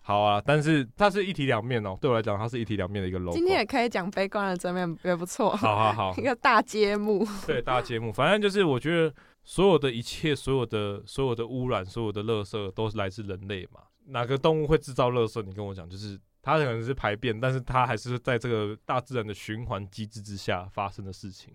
好啊，但是它是一体两面哦。对我来讲，它是一体两面的一个 logo。今天也可以讲悲观的正面，也不错。好好好，[laughs] 一个大揭幕。对，大揭幕。反正就是，我觉得所有的一切，所有的所有的污染，所有的垃圾，都是来自人类嘛。哪个动物会制造垃圾？你跟我讲，就是它可能是排便，但是它还是在这个大自然的循环机制之下发生的事情。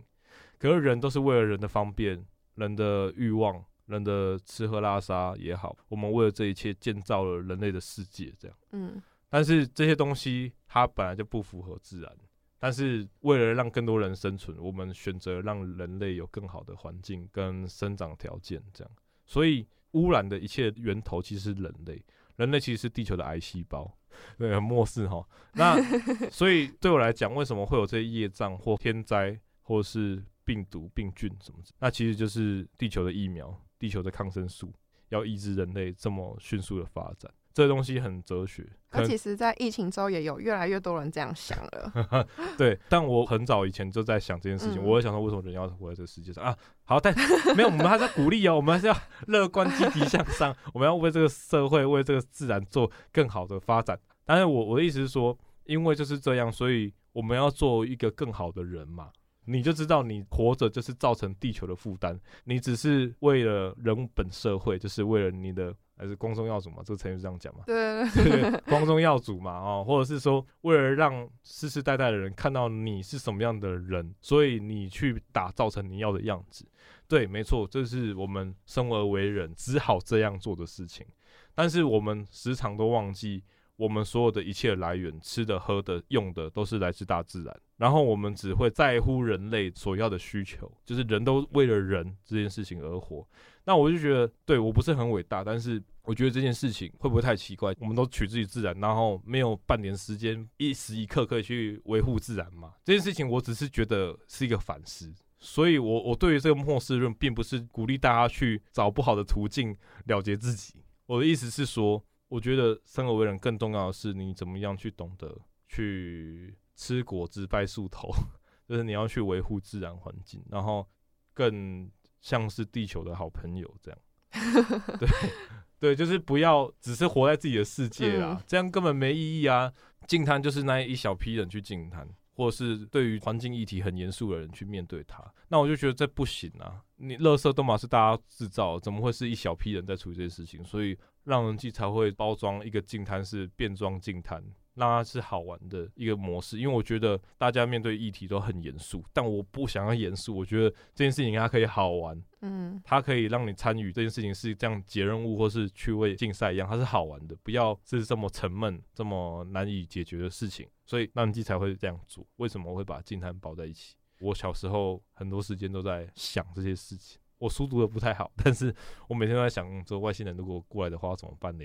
可是人都是为了人的方便，人的欲望。人的吃喝拉撒也好，我们为了这一切建造了人类的世界，这样。嗯。但是这些东西它本来就不符合自然，但是为了让更多人生存，我们选择让人类有更好的环境跟生长条件，这样。所以污染的一切源头其实是人类，人类其实是地球的癌细胞，对，很漠视哈。那 [laughs] 所以对我来讲，为什么会有这些业障或天灾或是病毒病菌什么？那其实就是地球的疫苗。地球的抗生素要抑制人类这么迅速的发展，这东西很哲学。那其实，在疫情之后，也有越来越多人这样想了。[laughs] 对，但我很早以前就在想这件事情。我也想说，为什么人要活在这个世界上啊？好，但没有，我们还是要鼓励哦，我们还是要乐观积极向上。我们要为这个社会、为这个自然做更好的发展。但是我我的意思是说，因为就是这样，所以我们要做一个更好的人嘛。你就知道，你活着就是造成地球的负担。你只是为了人本社会，就是为了你的还是光宗耀祖嘛？这个成语是这样讲嘛？对 [laughs] 对对，光宗耀祖嘛，哦，或者是说，为了让世世代代的人看到你是什么样的人，所以你去打造成你要的样子。对，没错，这是我们生而为人只好这样做的事情。但是我们时常都忘记。我们所有的一切来源，吃的、喝的、用的，都是来自大自然。然后我们只会在乎人类所要的需求，就是人都为了人这件事情而活。那我就觉得，对我不是很伟大，但是我觉得这件事情会不会太奇怪？我们都取之于自然，然后没有半年时间，一时一刻可以去维护自然嘛？这件事情，我只是觉得是一个反思。所以，我我对于这个末世论，并不是鼓励大家去找不好的途径了结自己。我的意思是说。我觉得生而为人更重要的是，你怎么样去懂得去吃果子拜树头，[laughs] 就是你要去维护自然环境，然后更像是地球的好朋友这样。[laughs] 对对，就是不要只是活在自己的世界啊，这样根本没意义啊。净滩就是那一小批人去净滩，或者是对于环境议题很严肃的人去面对它，那我就觉得这不行啊！你垃圾都嘛是大家制造，怎么会是一小批人在处理这些事情？所以。让人记才会包装一个净滩是变装净滩，让它是好玩的一个模式。因为我觉得大家面对议题都很严肃，但我不想要严肃。我觉得这件事情它可以好玩，嗯，它可以让你参与这件事情是这样解任务或是趣味竞赛一样，它是好玩的，不要是这么沉闷、这么难以解决的事情。所以让人记才会这样做。为什么会把净滩包在一起？我小时候很多时间都在想这些事情。我书读的不太好，但是我每天都在想，这外星人如果过来的话怎么办呢？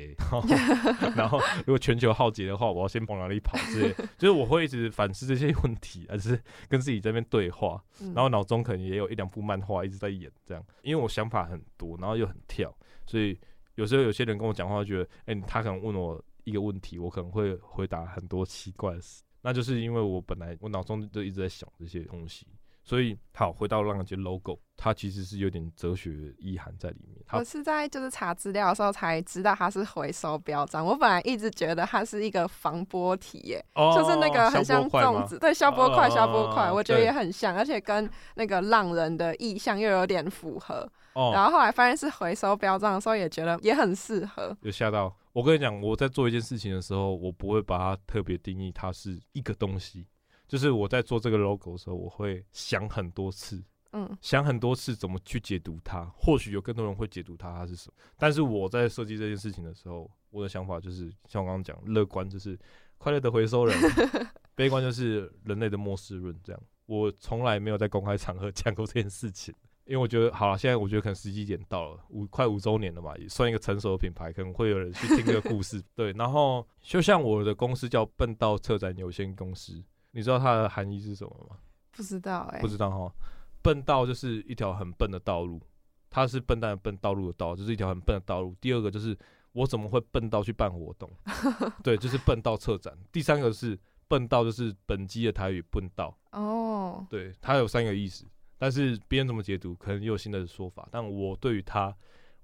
然后如果全球浩劫的话，我要先往哪里跑之类，就是我会一直反思这些问题，还是跟自己这边对话，然后脑中可能也有一两部漫画一直在演这样，因为我想法很多，然后又很跳，所以有时候有些人跟我讲话，觉得，哎、他可能问我一个问题，我可能会回答很多奇怪的事，那就是因为我本来我脑中就一直在想这些东西。所以，好，回到浪人节 logo，它其实是有点哲学意涵在里面。我是在就是查资料的时候才知道它是回收标章，我本来一直觉得它是一个防波体耶，就是那个很像粽子，对，消波块，消波块，哦我觉得也很像，而且跟那个浪人的意象又有点符合。哦，然后后来发现是回收标章的时候，也觉得也很适合。有吓到。我跟你讲，我在做一件事情的时候，我不会把它特别定义它是一个东西。就是我在做这个 logo 的时候，我会想很多次，嗯，想很多次怎么去解读它。或许有更多人会解读它它是什么，但是我在设计这件事情的时候，我的想法就是像我刚刚讲，乐观就是快乐的回收人，[laughs] 悲观就是人类的末世论。这样，我从来没有在公开场合 [laughs] 讲过这件事情。因为我觉得好了，现在我觉得可能时机点到了，五快五周年了嘛，也算一个成熟的品牌，可能会有人去听这个故事。[laughs] 对，然后就像我的公司叫笨道策展有限公司，你知道它的含义是什么吗？不知道哎、不知道哈。笨道就是一条很笨的道路，它是笨蛋的笨，道路的道，就是一条很笨的道路。第二个就是我怎么会笨到去办活动？[laughs] 对，就是笨到策展。第三个是笨道，就是本机的台语笨道。哦，对，它有三个意思，但是别人怎么解读，可能也有新的说法。但我对于它，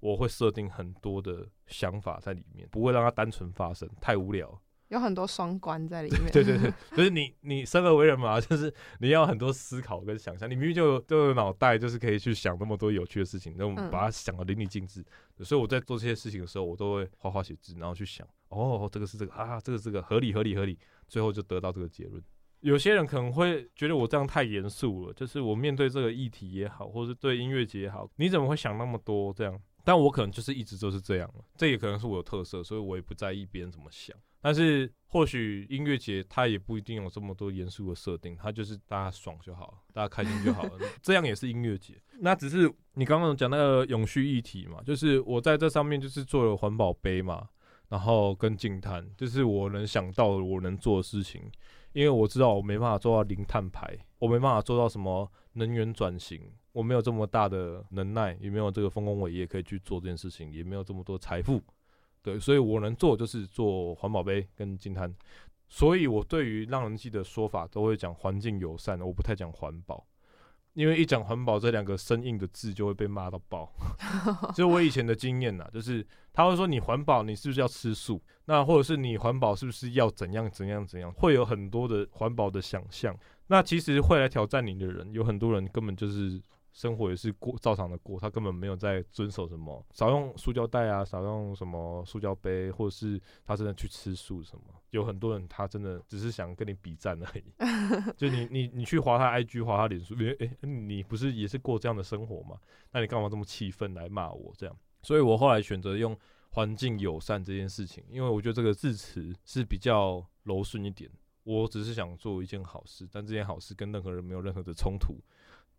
我会设定很多的想法在里面，不会让它单纯发生，太无聊。有很多双关在里面。对对对，[laughs] 就是你你生而为人嘛，[laughs] 就是你要很多思考跟想象。你明明就有就有脑袋，就是可以去想那么多有趣的事情，那我们嗯把它想的淋漓尽致。所以我在做这些事情的时候，我都会画画写字，然后去想，哦，这个是这个啊，这个这个合理合理合理，最后就得到这个结论。有些人可能会觉得我这样太严肃了，就是我面对这个议题也好，或是对音乐节也好，你怎么会想那么多这样？但我可能就是一直都是这样了，这也可能是我的特色，所以我也不在意别人怎么想。但是或许音乐节它也不一定有这么多严肃的设定，它就是大家爽就好了，大家开心就好了，[laughs] 这样也是音乐节。那只是你刚刚讲那个永续议题嘛，就是我在这上面就是做了环保杯嘛，然后跟净碳，就是我能想到的我能做的事情，因为我知道我没办法做到零碳排，我没办法做到什么能源转型，我没有这么大的能耐，也没有这个丰功伟业可以去做这件事情，也没有这么多财富，对，所以我能做就是做环保杯跟金滩，所以我对于让人记的说法都会讲环境友善，我不太讲环保。因为一讲环保这两个生硬的字，就会被骂到爆。[laughs] 就是我以前的经验呐，就是他会说你环保，你是不是要吃素？那或者是你环保是不是要怎样怎样怎样？会有很多的环保的想象。那其实会来挑战你的人，有很多人根本就是生活也是过照常的过，他根本没有在遵守什么少用塑胶袋啊，少用什么塑胶杯，或者是他真的去吃素什么。有很多人他真的只是想跟你比战而已。[laughs] 就你你你去划他 IG 划他脸书，你不是也是过这样的生活吗？那你干嘛这么气愤来骂我这样？所以我后来选择用环境友善这件事情，因为我觉得这个字词是比较柔顺一点。我只是想做一件好事，但这件好事跟任何人没有任何的冲突。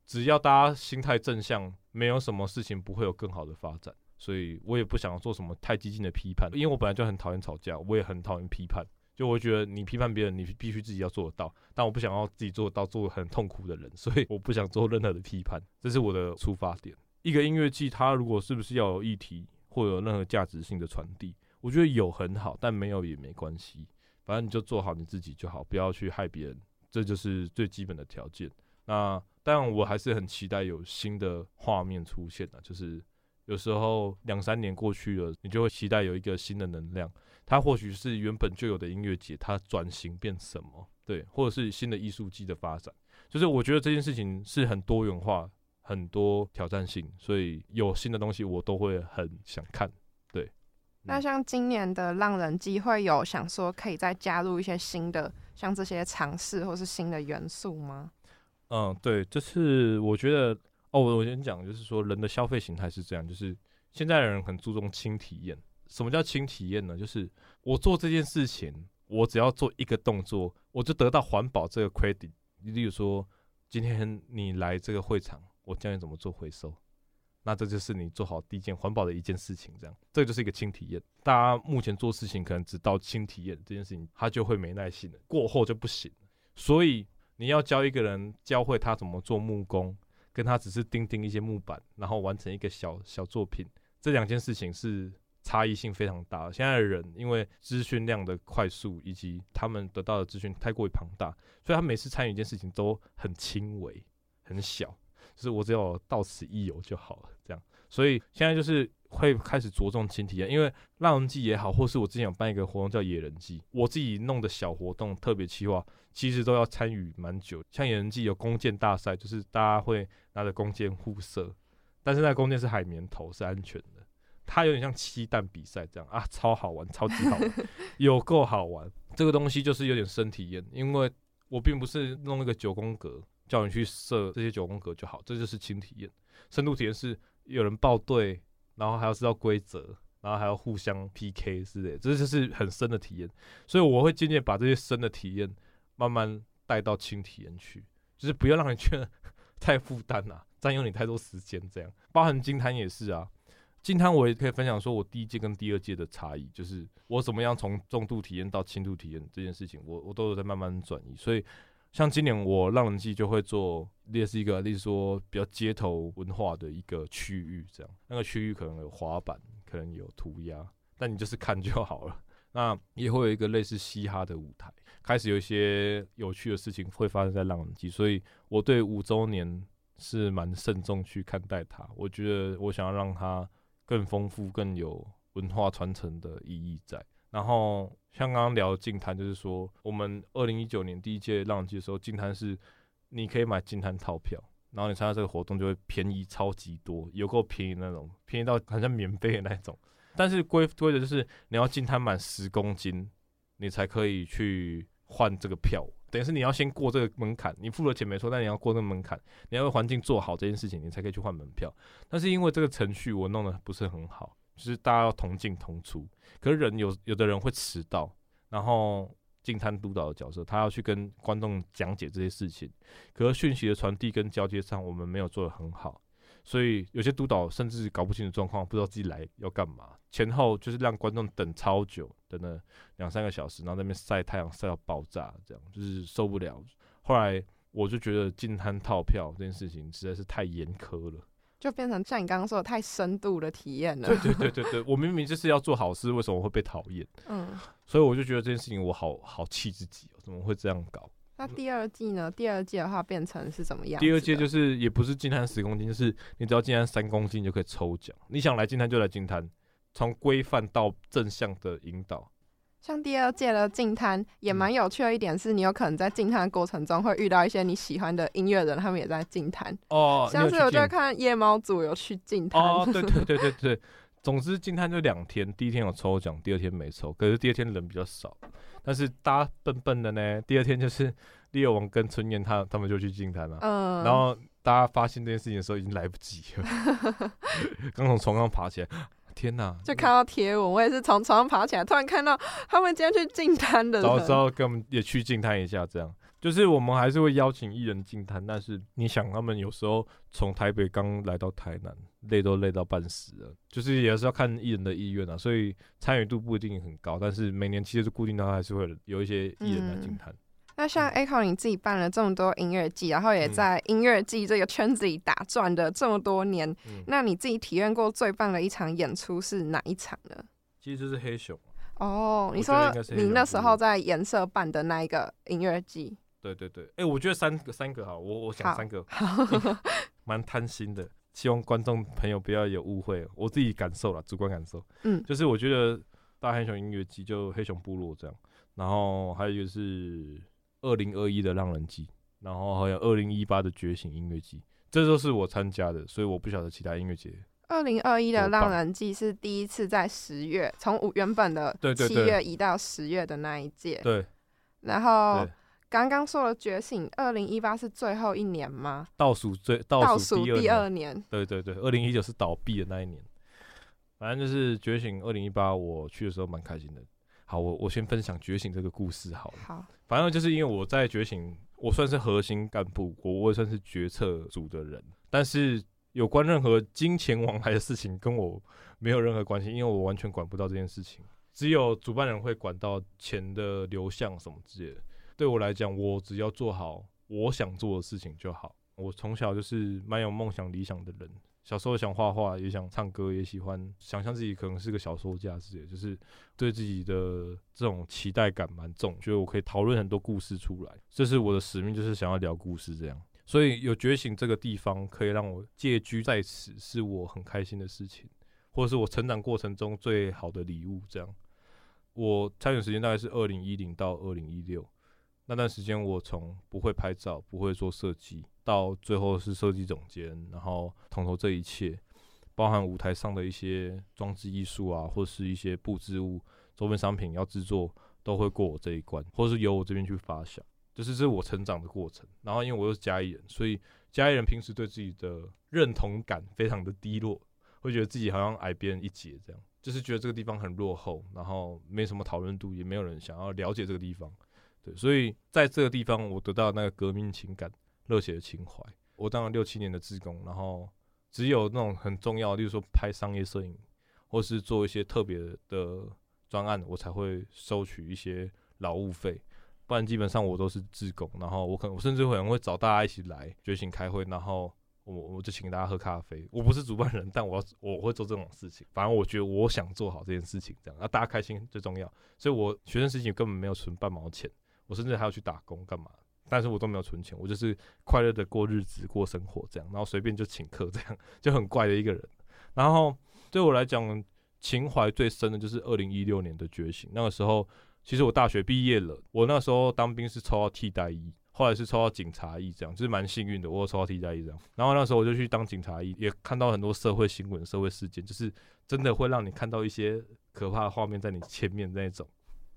只要大家心态正向，没有什么事情不会有更好的发展。所以我也不想做什么太激进的批判，因为我本来就很讨厌吵架，我也很讨厌批判。就我觉得你批判别人，你必须自己要做得到，但我不想要自己做到，做很痛苦的人，所以我不想做任何的批判，这是我的出发点。一个音乐季，它如果是不是要有议题或有任何价值性的传递，我觉得有很好，但没有也没关系，反正你就做好你自己就好，不要去害别人，这就是最基本的条件。那当然，我还是很期待有新的画面出现的，就是有时候两三年过去了，你就会期待有一个新的能量。它或许是原本就有的音乐节，它转型变什么？对，或者是新的艺术季的发展。就是我觉得这件事情是很多元化、很多挑战性，所以有新的东西我都会很想看。对，那像今年的浪人季会有想说可以再加入一些新的，像这些尝试或是新的元素吗？嗯，对，就是我觉得哦，我我先讲，就是说人的消费形态是这样，就是现在的人很注重轻体验。什么叫轻体验呢？就是我做这件事情，我只要做一个动作，我就得到环保这个 credit。例如说，今天你来这个会场，我教你怎么做回收，那这就是你做好第一件环保的一件事情，这样，这就是一个轻体验。大家目前做事情可能只到轻体验这件事情，他就会没耐心了，过后就不行。所以你要教一个人教会他怎么做木工，跟他只是钉钉一些木板，然后完成一个小小作品，这两件事情是差异性非常大。现在的人因为资讯量的快速，以及他们得到的资讯太过于庞大，所以他每次参与一件事情都很轻微、很小，就是我只要到此一游就好了。这样，所以现在就是会开始着重轻体验，因为浪人季也好，或是我之前有办一个活动叫野人季，我自己弄的小活动特别企划，其实都要参与蛮久。像野人季有弓箭大赛，就是大家会拿着弓箭互射，但是那弓箭是海绵头，是安全的。它有点像漆弹比赛这样啊，超好玩，超级好玩，[laughs] 有够好玩。这个东西就是有点深体验，因为我并不是弄一个九宫格叫你去射这些九宫格就好，这就是轻体验。深度体验是有人报队，然后还要知道规则，然后还要互相 PK 之类，这就是很深的体验。所以我会渐渐把这些深的体验慢慢带到轻体验去，就是不要让你觉得 [laughs] 太负担了，占用你太多时间。这样，包含金滩也是啊。金滩我也可以分享说，我第一届跟第二届的差异，就是我怎么样从重度体验到轻度体验这件事情，我我都有在慢慢转移。所以，像今年我浪人季就会做，列是一个，例如说比较街头文化的一个区域，这样那个区域可能有滑板，可能有涂鸦，但你就是看就好了。那也会有一个类似嘻哈的舞台，开始有一些有趣的事情会发生在浪人季，所以我对五周年是蛮慎重去看待它。我觉得我想要让它。更丰富、更有文化传承的意义在。然后像刚刚聊净滩，就是说我们二零一九年第一届浪人季的时候，净滩是你可以买净滩套票，然后你参加这个活动就会便宜超级多，有够便宜那种，便宜到好像免费的那种。但是规规则就是你要净滩满十公斤，你才可以去换这个票。等于是你要先过这个门槛，你付了钱没错，但你要过这个门槛，你要为环境做好这件事情，你才可以去换门票。但是因为这个程序我弄得不是很好，就是大家要同进同出，可是人有有的人会迟到，然后进摊督导的角色，他要去跟观众讲解这些事情，可是讯息的传递跟交接上我们没有做得很好。所以有些督导甚至搞不清楚状况，不知道自己来要干嘛，前后就是让观众等超久，等了两三个小时，然后那边晒太阳晒到爆炸，这样就是受不了。后来我就觉得进摊套票这件事情实在是太严苛了，就变成像你刚刚说的太深度的体验了。对对对对对，我明明就是要做好事，为什么会被讨厌？嗯，所以我就觉得这件事情我好好气自己，怎么会这样搞？那第二季呢？第二季的话变成是怎么样？第二季就是也不是进摊十公斤，就是你只要进摊三公斤就可以抽奖。你想来进摊就来进摊，从规范到正向的引导。像第二届的进滩也蛮有趣的一点是，你有可能在进滩的过程中会遇到一些你喜欢的音乐人，他们也在进滩哦。像是我就看夜猫组有去进滩哦，对 [laughs] 对对对对。总之进滩就两天，第一天有抽奖，第二天没抽。可是第二天人比较少，但是大家笨笨的呢，第二天就是。[laughs] 猎王跟春燕他他们就去进滩了，嗯，然后大家发现这件事情的时候已经来不及了，[laughs] 刚从床上爬起来，天哪！就看到贴文，我也是从床上爬起来，突然看到他们今天去进摊的，早知道跟我们也去进摊一下，这样就是我们还是会邀请艺人进摊，但是你想他们有时候从台北刚来到台南，累都累到半死了，就是也是要看艺人的意愿啊，所以参与度不一定很高，但是每年其实是固定的，还是会有一些艺人来进滩。那像 Echo 你自己办了这么多音乐季，然后也在音乐季这个圈子里打转的这么多年，那你自己体验过最棒的一场演出是哪一场呢？其实就是黑熊哦。你说你那时候在颜色办的那一个音乐季？对对对，哎，我觉得三个三个好，我我想三个，蛮贪心的，希望观众朋友不要有误会，我自己感受了，主观感受，嗯，就是我觉得大黑熊音乐季就黑熊部落这样，然后还有一个是。二零二一的浪人季，然后还有二零一八的觉醒音乐季，这都是我参加的，所以我不晓得其他音乐节。二零二一的浪人季是第一次在十月，从五原本的七月移到十月的那一届。对。然后刚刚说了觉醒，二零一八是最后一年吗？倒数最倒数第二年。对对对，二零一九是倒闭的那一年。反正就是觉醒，二零一八我去的时候蛮开心的。好，我我先分享觉醒这个故事好了。好，反正就是因为我在觉醒，我算是核心干部，我我也算是决策组的人。但是有关任何金钱往来的事情，跟我没有任何关系，因为我完全管不到这件事情。只有主办人会管到钱的流向什么之类的。对我来讲，我只要做好我想做的事情就好。我从小就是蛮有梦想、理想的人，小时候想画画，也想唱歌，也喜欢想象自己可能是个小说家之类，就是对自己的这种期待感蛮重，觉得我可以讨论很多故事出来，这是我的使命，就是想要聊故事这样。所以有觉醒这个地方可以让我借居在此，是我很开心的事情，或者是我成长过程中最好的礼物。这样，我参与时间大概是二零一零到二零一六那段时间，我从不会拍照、不会做设计，到最后是设计总监，然后统筹这一切，包含舞台上的一些装置艺术啊，或是一些布置物、周边商品要制作，都会过我这一关，或是由我这边去发想。就是这是我成长的过程，然后因为我又是嘉义人，所以嘉义人平时对自己的认同感非常的低落，会觉得自己好像矮别人一截这样，就是觉得这个地方很落后，然后没什么讨论度，也没有人想要了解这个地方，对，所以在这个地方我得到那个革命情感、热血的情怀。我当了六七年的志工，然后只有那种很重要，例如说拍商业摄影，或是做一些特别的专案，我才会收取一些劳务费。不然基本上我都是自工，然后我可能我甚至可能会找大家一起来觉醒开会，然后我我就请大家喝咖啡。我不是主办人，但我要我会做这种事情。反正我觉得我想做好这件事情，这样，那大家开心最重要。所以我学生事情根本没有存半毛钱，我甚至还要去打工干嘛？但是我都没有存钱，我就是快乐的过日子、过生活这样，然后随便就请客这样，[laughs] 就很怪的一个人。然后对我来讲，情怀最深的就是二零一六年的觉醒，那个时候。其实我大学毕业了，我那时候当兵是抽到替代役，后来是抽到警察役，这样就是蛮幸运的。我抽到替代役这样，然后那时候我就去当警察役，也看到很多社会新闻、社会事件，就是真的会让你看到一些可怕的画面在你前面那种。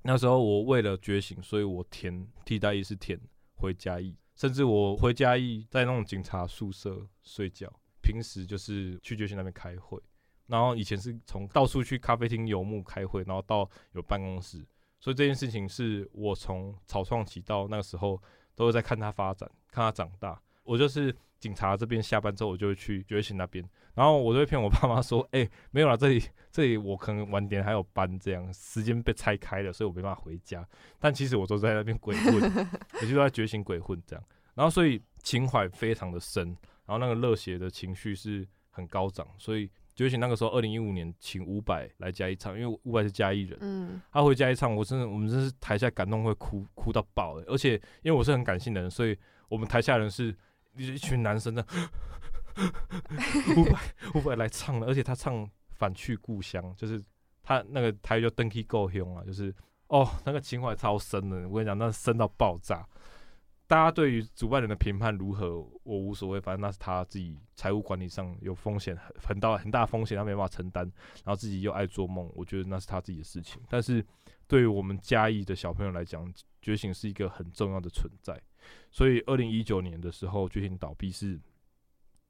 那时候我为了觉醒，所以我填替代役是填回家役，甚至我回家役在那种警察宿舍睡觉，平时就是去觉醒那边开会，然后以前是从到处去咖啡厅游牧开会，然后到有办公室。所以这件事情是我从草创起到那个时候都是在看他发展，看他长大。我就是警察这边下班之后，我就会去觉醒那边，然后我就会骗我爸妈说：“哎，没有了，这里这里我可能晚点还有班，这样时间被拆开了，所以我没办法回家。但其实我都在那边鬼混，我就在觉醒鬼混这样。然后所以情怀非常的深，然后那个热血的情绪是很高涨，所以。觉醒那个时候，二零一五年请伍佰来加一唱，因为伍佰是嘉义人，嗯，他回家一唱，我真的，我们真是台下感动会哭哭到爆的，而且因为我是很感性的人，所以我们台下人是一群男生的，伍佰伍佰来唱的，而且他唱《反去故乡》，就是他那个台语叫“登基够凶”啊，就是哦，那个情怀超深的，我跟你讲，那深到爆炸。大家对于主办人的评判如何，我无所谓，反正那是他自己财务管理上有风险，很很大很大风险，他没办法承担，然后自己又爱做梦，我觉得那是他自己的事情。但是对于我们嘉义的小朋友来讲，觉醒是一个很重要的存在。所以二零一九年的时候，觉醒倒闭是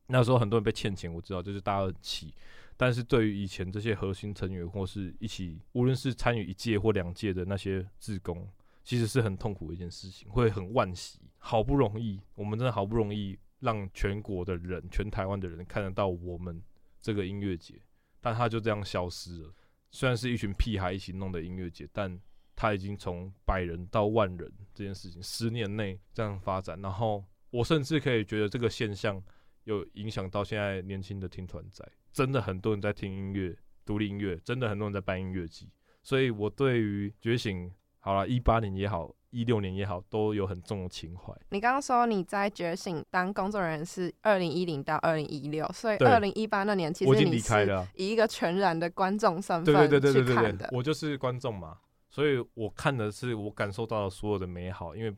那时候很多人被欠钱，我知道，就是大家很气。但是对于以前这些核心成员或是一起，无论是参与一届或两届的那些志工。其实是很痛苦的一件事情，会很惋惜。好不容易，我们真的好不容易让全国的人、全台湾的人看得到我们这个音乐节，但他就这样消失了。虽然是一群屁孩一起弄的音乐节，但他已经从百人到万人这件事情，十年内这样发展。然后我甚至可以觉得这个现象有影响到现在年轻的听团仔，真的很多人在听音乐、独立音乐，真的很多人在办音乐季。所以我对于觉醒。好了，一八年也好，一六年也好，都有很重的情怀。你刚刚说你在觉醒当工作人员是二零一零到二零一六，所以二零一八那年其实你是以一个全然的观众身份去看的。我就是观众嘛，所以我看的是我感受到所有的美好，因为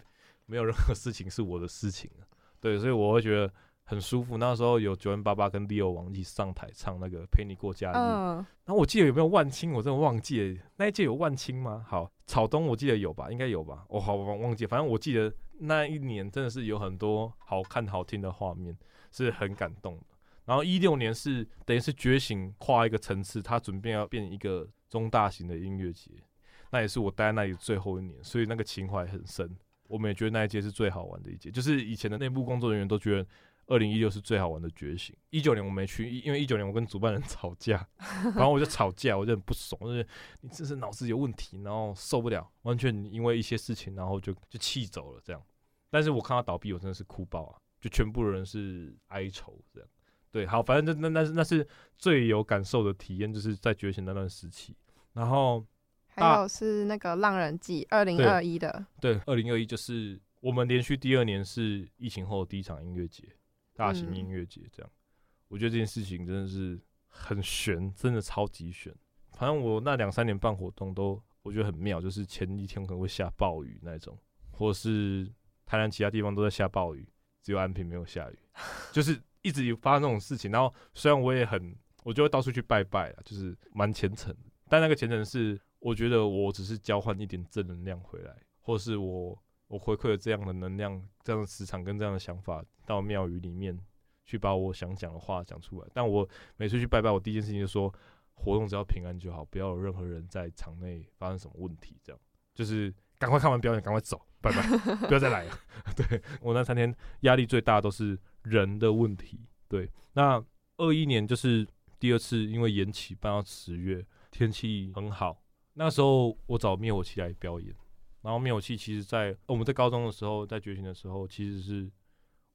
没有任何事情是我的事情对，所以我会觉得。很舒服。那时候有九万八八跟 Leo 王一起上台唱那个陪你过假日。然后我记得有没有万青，我真的忘记了。那一届有万青吗？好，草东我记得有吧，应该有吧。我好忘忘记，反正我记得那一年真的是有很多好看好听的画面，是很感动的。然后一六年是等于是觉醒跨一个层次，他准备要变一个中大型的音乐节，那也是我待在那里最后一年，所以那个情怀很深。我们也觉得那一届是最好玩的一届，就是以前的内部工作人员都觉得。二零一六是最好玩的觉醒。一九年我没去，因为一九年我跟主办人吵架，然后我就吵架，我就很不爽，就是你这是脑子有问题，然后受不了，完全因为一些事情，然后就就气走了这样。但是我看到倒闭，我真的是哭爆啊！就全部人是哀愁这样。对，好，反正那那那是那是最有感受的体验，就是在觉醒那段时期。然后还有是那个《浪人记》二零二一的，对，二零二一就是我们连续第二年是疫情后第一场音乐节，大型音乐节这样。我觉得这件事情真的是很悬，真的超级悬。反正我那两三年办活动都我觉得很妙，就是前一天可能会下暴雨那种，或是台南其他地方都在下暴雨，只有安平没有下雨，就是一直有发生这种事情。然后虽然我也很，我就会到处去拜拜啊，就是蛮虔诚。但那个虔诚是，我觉得我只是交换一点正能量回来，或是我我回馈了这样的能量、这样的磁场跟这样的想法到庙宇里面去，把我想讲的话讲出来。但我每次去拜拜，我第一件事情就说，活动只要平安就好，不要有任何人在场内发生什么问题。这样就是赶快看完表演，赶快走，拜拜，[laughs] 不要再来了。[laughs] 对我那三天压力最大都是人的问题。对，那二一年就是第二次因为延期办到十月。天气很好，那时候我找灭火器来表演，然后灭火器其实，在我们在高中的时候，在觉醒的时候，其实是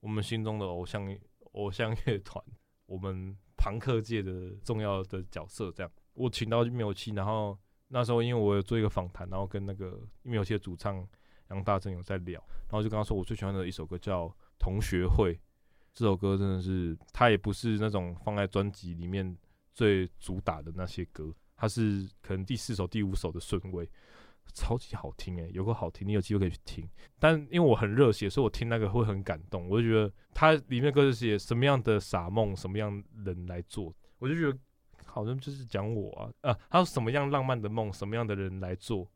我们心中的偶像偶像乐团，我们朋克界的重要的角色。这样，我请到灭火器，然后那时候因为我有做一个访谈，然后跟那个灭火器的主唱杨大正有在聊，然后就跟他说，我最喜欢的一首歌叫《同学会》，这首歌真的是，它也不是那种放在专辑里面最主打的那些歌。它是可能第四首、第五首的顺位，超级好听诶，有个好听，你有机会可以去听。但因为我很热血，所以我听那个会很感动。我就觉得它里面歌词写什么样的傻梦，什么样人来做，我就觉得好像就是讲我啊啊，他说什么样浪漫的梦，什么样的人来做，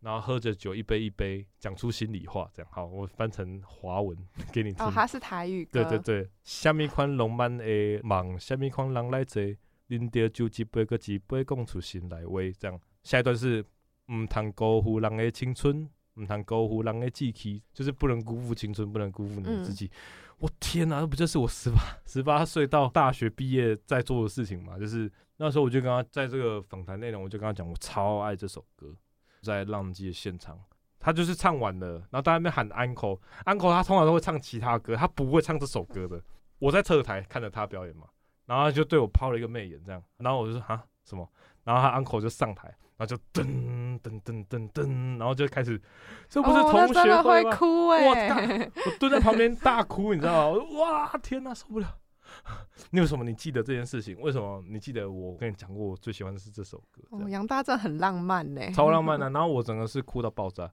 然后喝着酒一杯一杯讲出心里话，这样好，我翻成华文 [laughs] 给你听。哦，它是台语歌。对对对，虾米款浪漫的梦，虾米款人来做。啉着酒一杯，搁一杯，讲出心来话。这样，下一段是唔通辜负人的青春，唔通辜负人的志气，就是不能辜负青春，不能辜负你自己。我天哪，那不就是我十八十八岁到大学毕业在做的事情嘛？就是那时候，我就跟他在这个访谈内容，我就跟他讲，我超爱这首歌。在浪迹的现场，他就是唱完了，然后在那边喊 uncle，uncle，他通常都会唱其他歌，他不会唱这首歌的。我在侧台看着他表演嘛。然后他就对我抛了一个媚眼，这样，然后我就说啊什么？然后他 uncle 就上台，然后就噔噔噔噔噔，然后就开始，这不是同学会哭哎！我蹲在旁边大哭，你知道吗？哇天哪，受不了！[laughs] 你有什么你记得这件事情？为什么你记得我跟你讲过我最喜欢的是这首歌？哦，杨大正很浪漫呢，超浪漫的。[laughs] 然后我整个是哭到爆炸，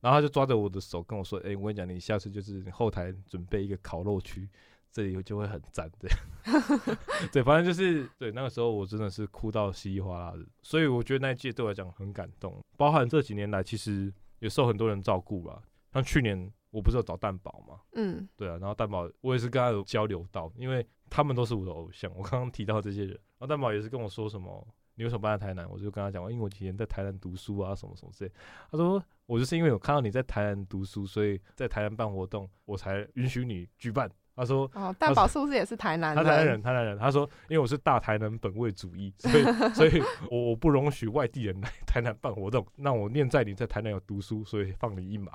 然后他就抓着我的手跟我说：“哎，我跟你讲，你下次就是后台准备一个烤肉区。”这里就会很赞，对，[laughs] 对，反正就是对那个时候我真的是哭到稀里哗啦的，所以我觉得那一届对我来讲很感动。包含这几年来，其实也受很多人照顾吧。像去年我不是有找蛋宝嘛，嗯，对啊，然后蛋宝我也是跟他有交流到，因为他们都是我的偶像。我刚刚提到这些人，然后蛋宝也是跟我说什么，你为什么搬在台南？我就跟他讲，因为我以前在台南读书啊，什么什么之类。他说我就是因为有看到你在台南读书，所以在台南办活动，我才允许你举办。他说：“哦，蛋宝是不是也是台南？他台南人，台南人。他说，因为我是大台南本位主义，所以，[laughs] 所以我我不容许外地人来台南办活动。那我念在你在台南有读书，所以放你一马，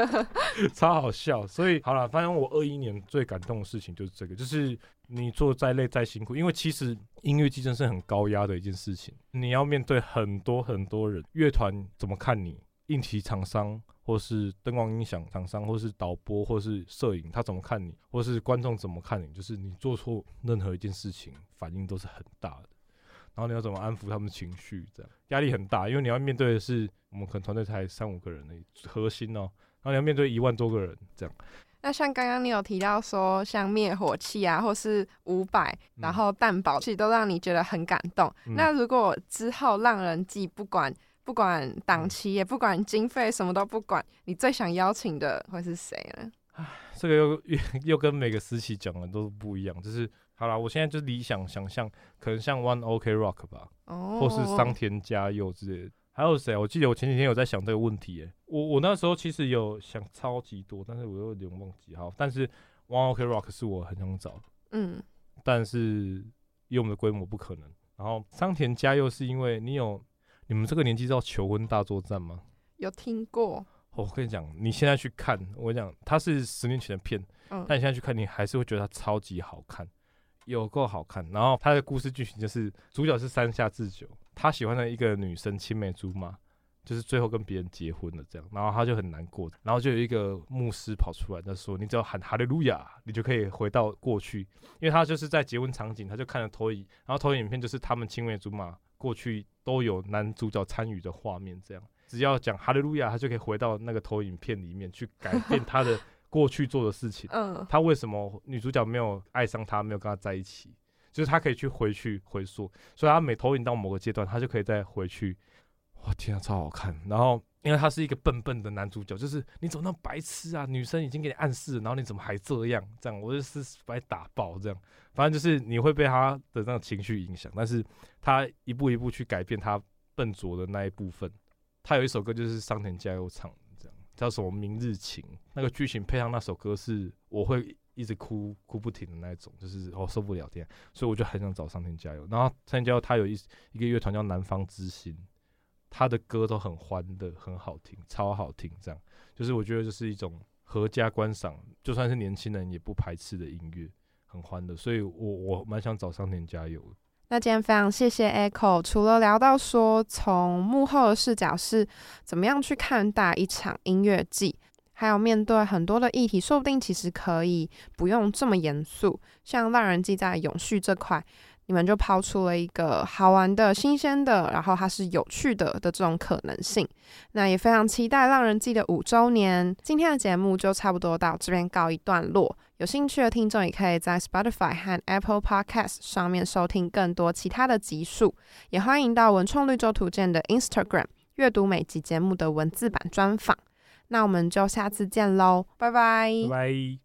[laughs] 超好笑。所以好了，反正我二一年最感动的事情就是这个，就是你做再累再辛苦，因为其实音乐季真是很高压的一件事情，你要面对很多很多人，乐团怎么看你，硬体厂商。”或是灯光音响厂商，或是导播，或是摄影，他怎么看你，或是观众怎么看你？就是你做错任何一件事情，反应都是很大的。然后你要怎么安抚他们的情绪？这样压力很大，因为你要面对的是我们可能团队才三五个人的核心哦，然后你要面对一万多个人这样。那像刚刚你有提到说，像灭火器啊，或是五百，然后蛋堡，其实都让你觉得很感动。那如果之后让人记不管。不管档期，也不管经费，什么都不管，你最想邀请的会是谁呢？唉，[sighs] 这个又又跟每个时期讲的都不一样。就是好了，我现在就理想想象，可能像 One OK Rock 吧，哦，或是桑田佳佑之类的。还有谁？我记得我前几天有在想这个问题，诶，我我那时候其实有想超级多，但是我又有点忘记。好，但是 One OK Rock 是我很想找，嗯，但是以我们的规模不可能。然后桑田佳佑是因为你有。你们这个年纪知道《求婚大作战》吗？有听过。我跟你讲，你现在去看，我跟你讲，它是十年前的片，但你现在去看，你还是会觉得它超级好看，有够好看。然后他的故事剧情就是主角是山下智久，他喜欢的一个女生青梅竹马，就是最后跟别人结婚了这样，然后他就很难过，然后就有一个牧师跑出来，他说：“你只要喊哈利路亚，你就可以回到过去。”因为他就是在结婚场景，他就看了投影，然后投影影片就是他们青梅竹马过去都有男主角参与的画面，这样只要讲哈利路亚，他就可以回到那个投影片里面去改变他的过去做的事情。嗯，他为什么女主角没有爱上他，没有跟他在一起？就是他可以去回去回溯，所以他每投影到某个阶段，他就可以再回去。哇，天啊，超好看！然后因为他是一个笨笨的男主角，就是你怎么那么白痴啊？女生已经给你暗示了，然后你怎么还这样？这样我就是把你打爆这样。反正就是你会被他的那种情绪影响，但是他一步一步去改变他笨拙的那一部分。他有一首歌就是桑田佳佑唱的，这样叫什么《明日情》，那个剧情配上那首歌是我会一直哭哭不停的那一种，就是我、受不了这样，所以我就很想找桑田佳佑。然后桑田佳佑他有一一个乐团叫南方之星。他的歌都很欢的，很好听，超好听。这样就是我觉得这是一种合家观赏，就算是年轻人也不排斥的音乐，很欢的。所以我我蛮想找桑田加油。那今天非常谢谢 Echo，除了聊到说从幕后的视角是怎么样去看待一场音乐季，还有面对很多的议题，说不定其实可以不用这么严肃。像浪人记在永续这块。你们就抛出了一个好玩的、新鲜的，然后它是有趣的的这种可能性。那也非常期待《浪人记》的五周年。今天的节目就差不多到这边告一段落。有兴趣的听众也可以在 Spotify 和 Apple Podcast 上面收听更多其他的集数。也欢迎到文创绿洲图鉴的 Instagram 阅读每集节目的文字版专访。那我们就下次见喽，拜拜。拜拜。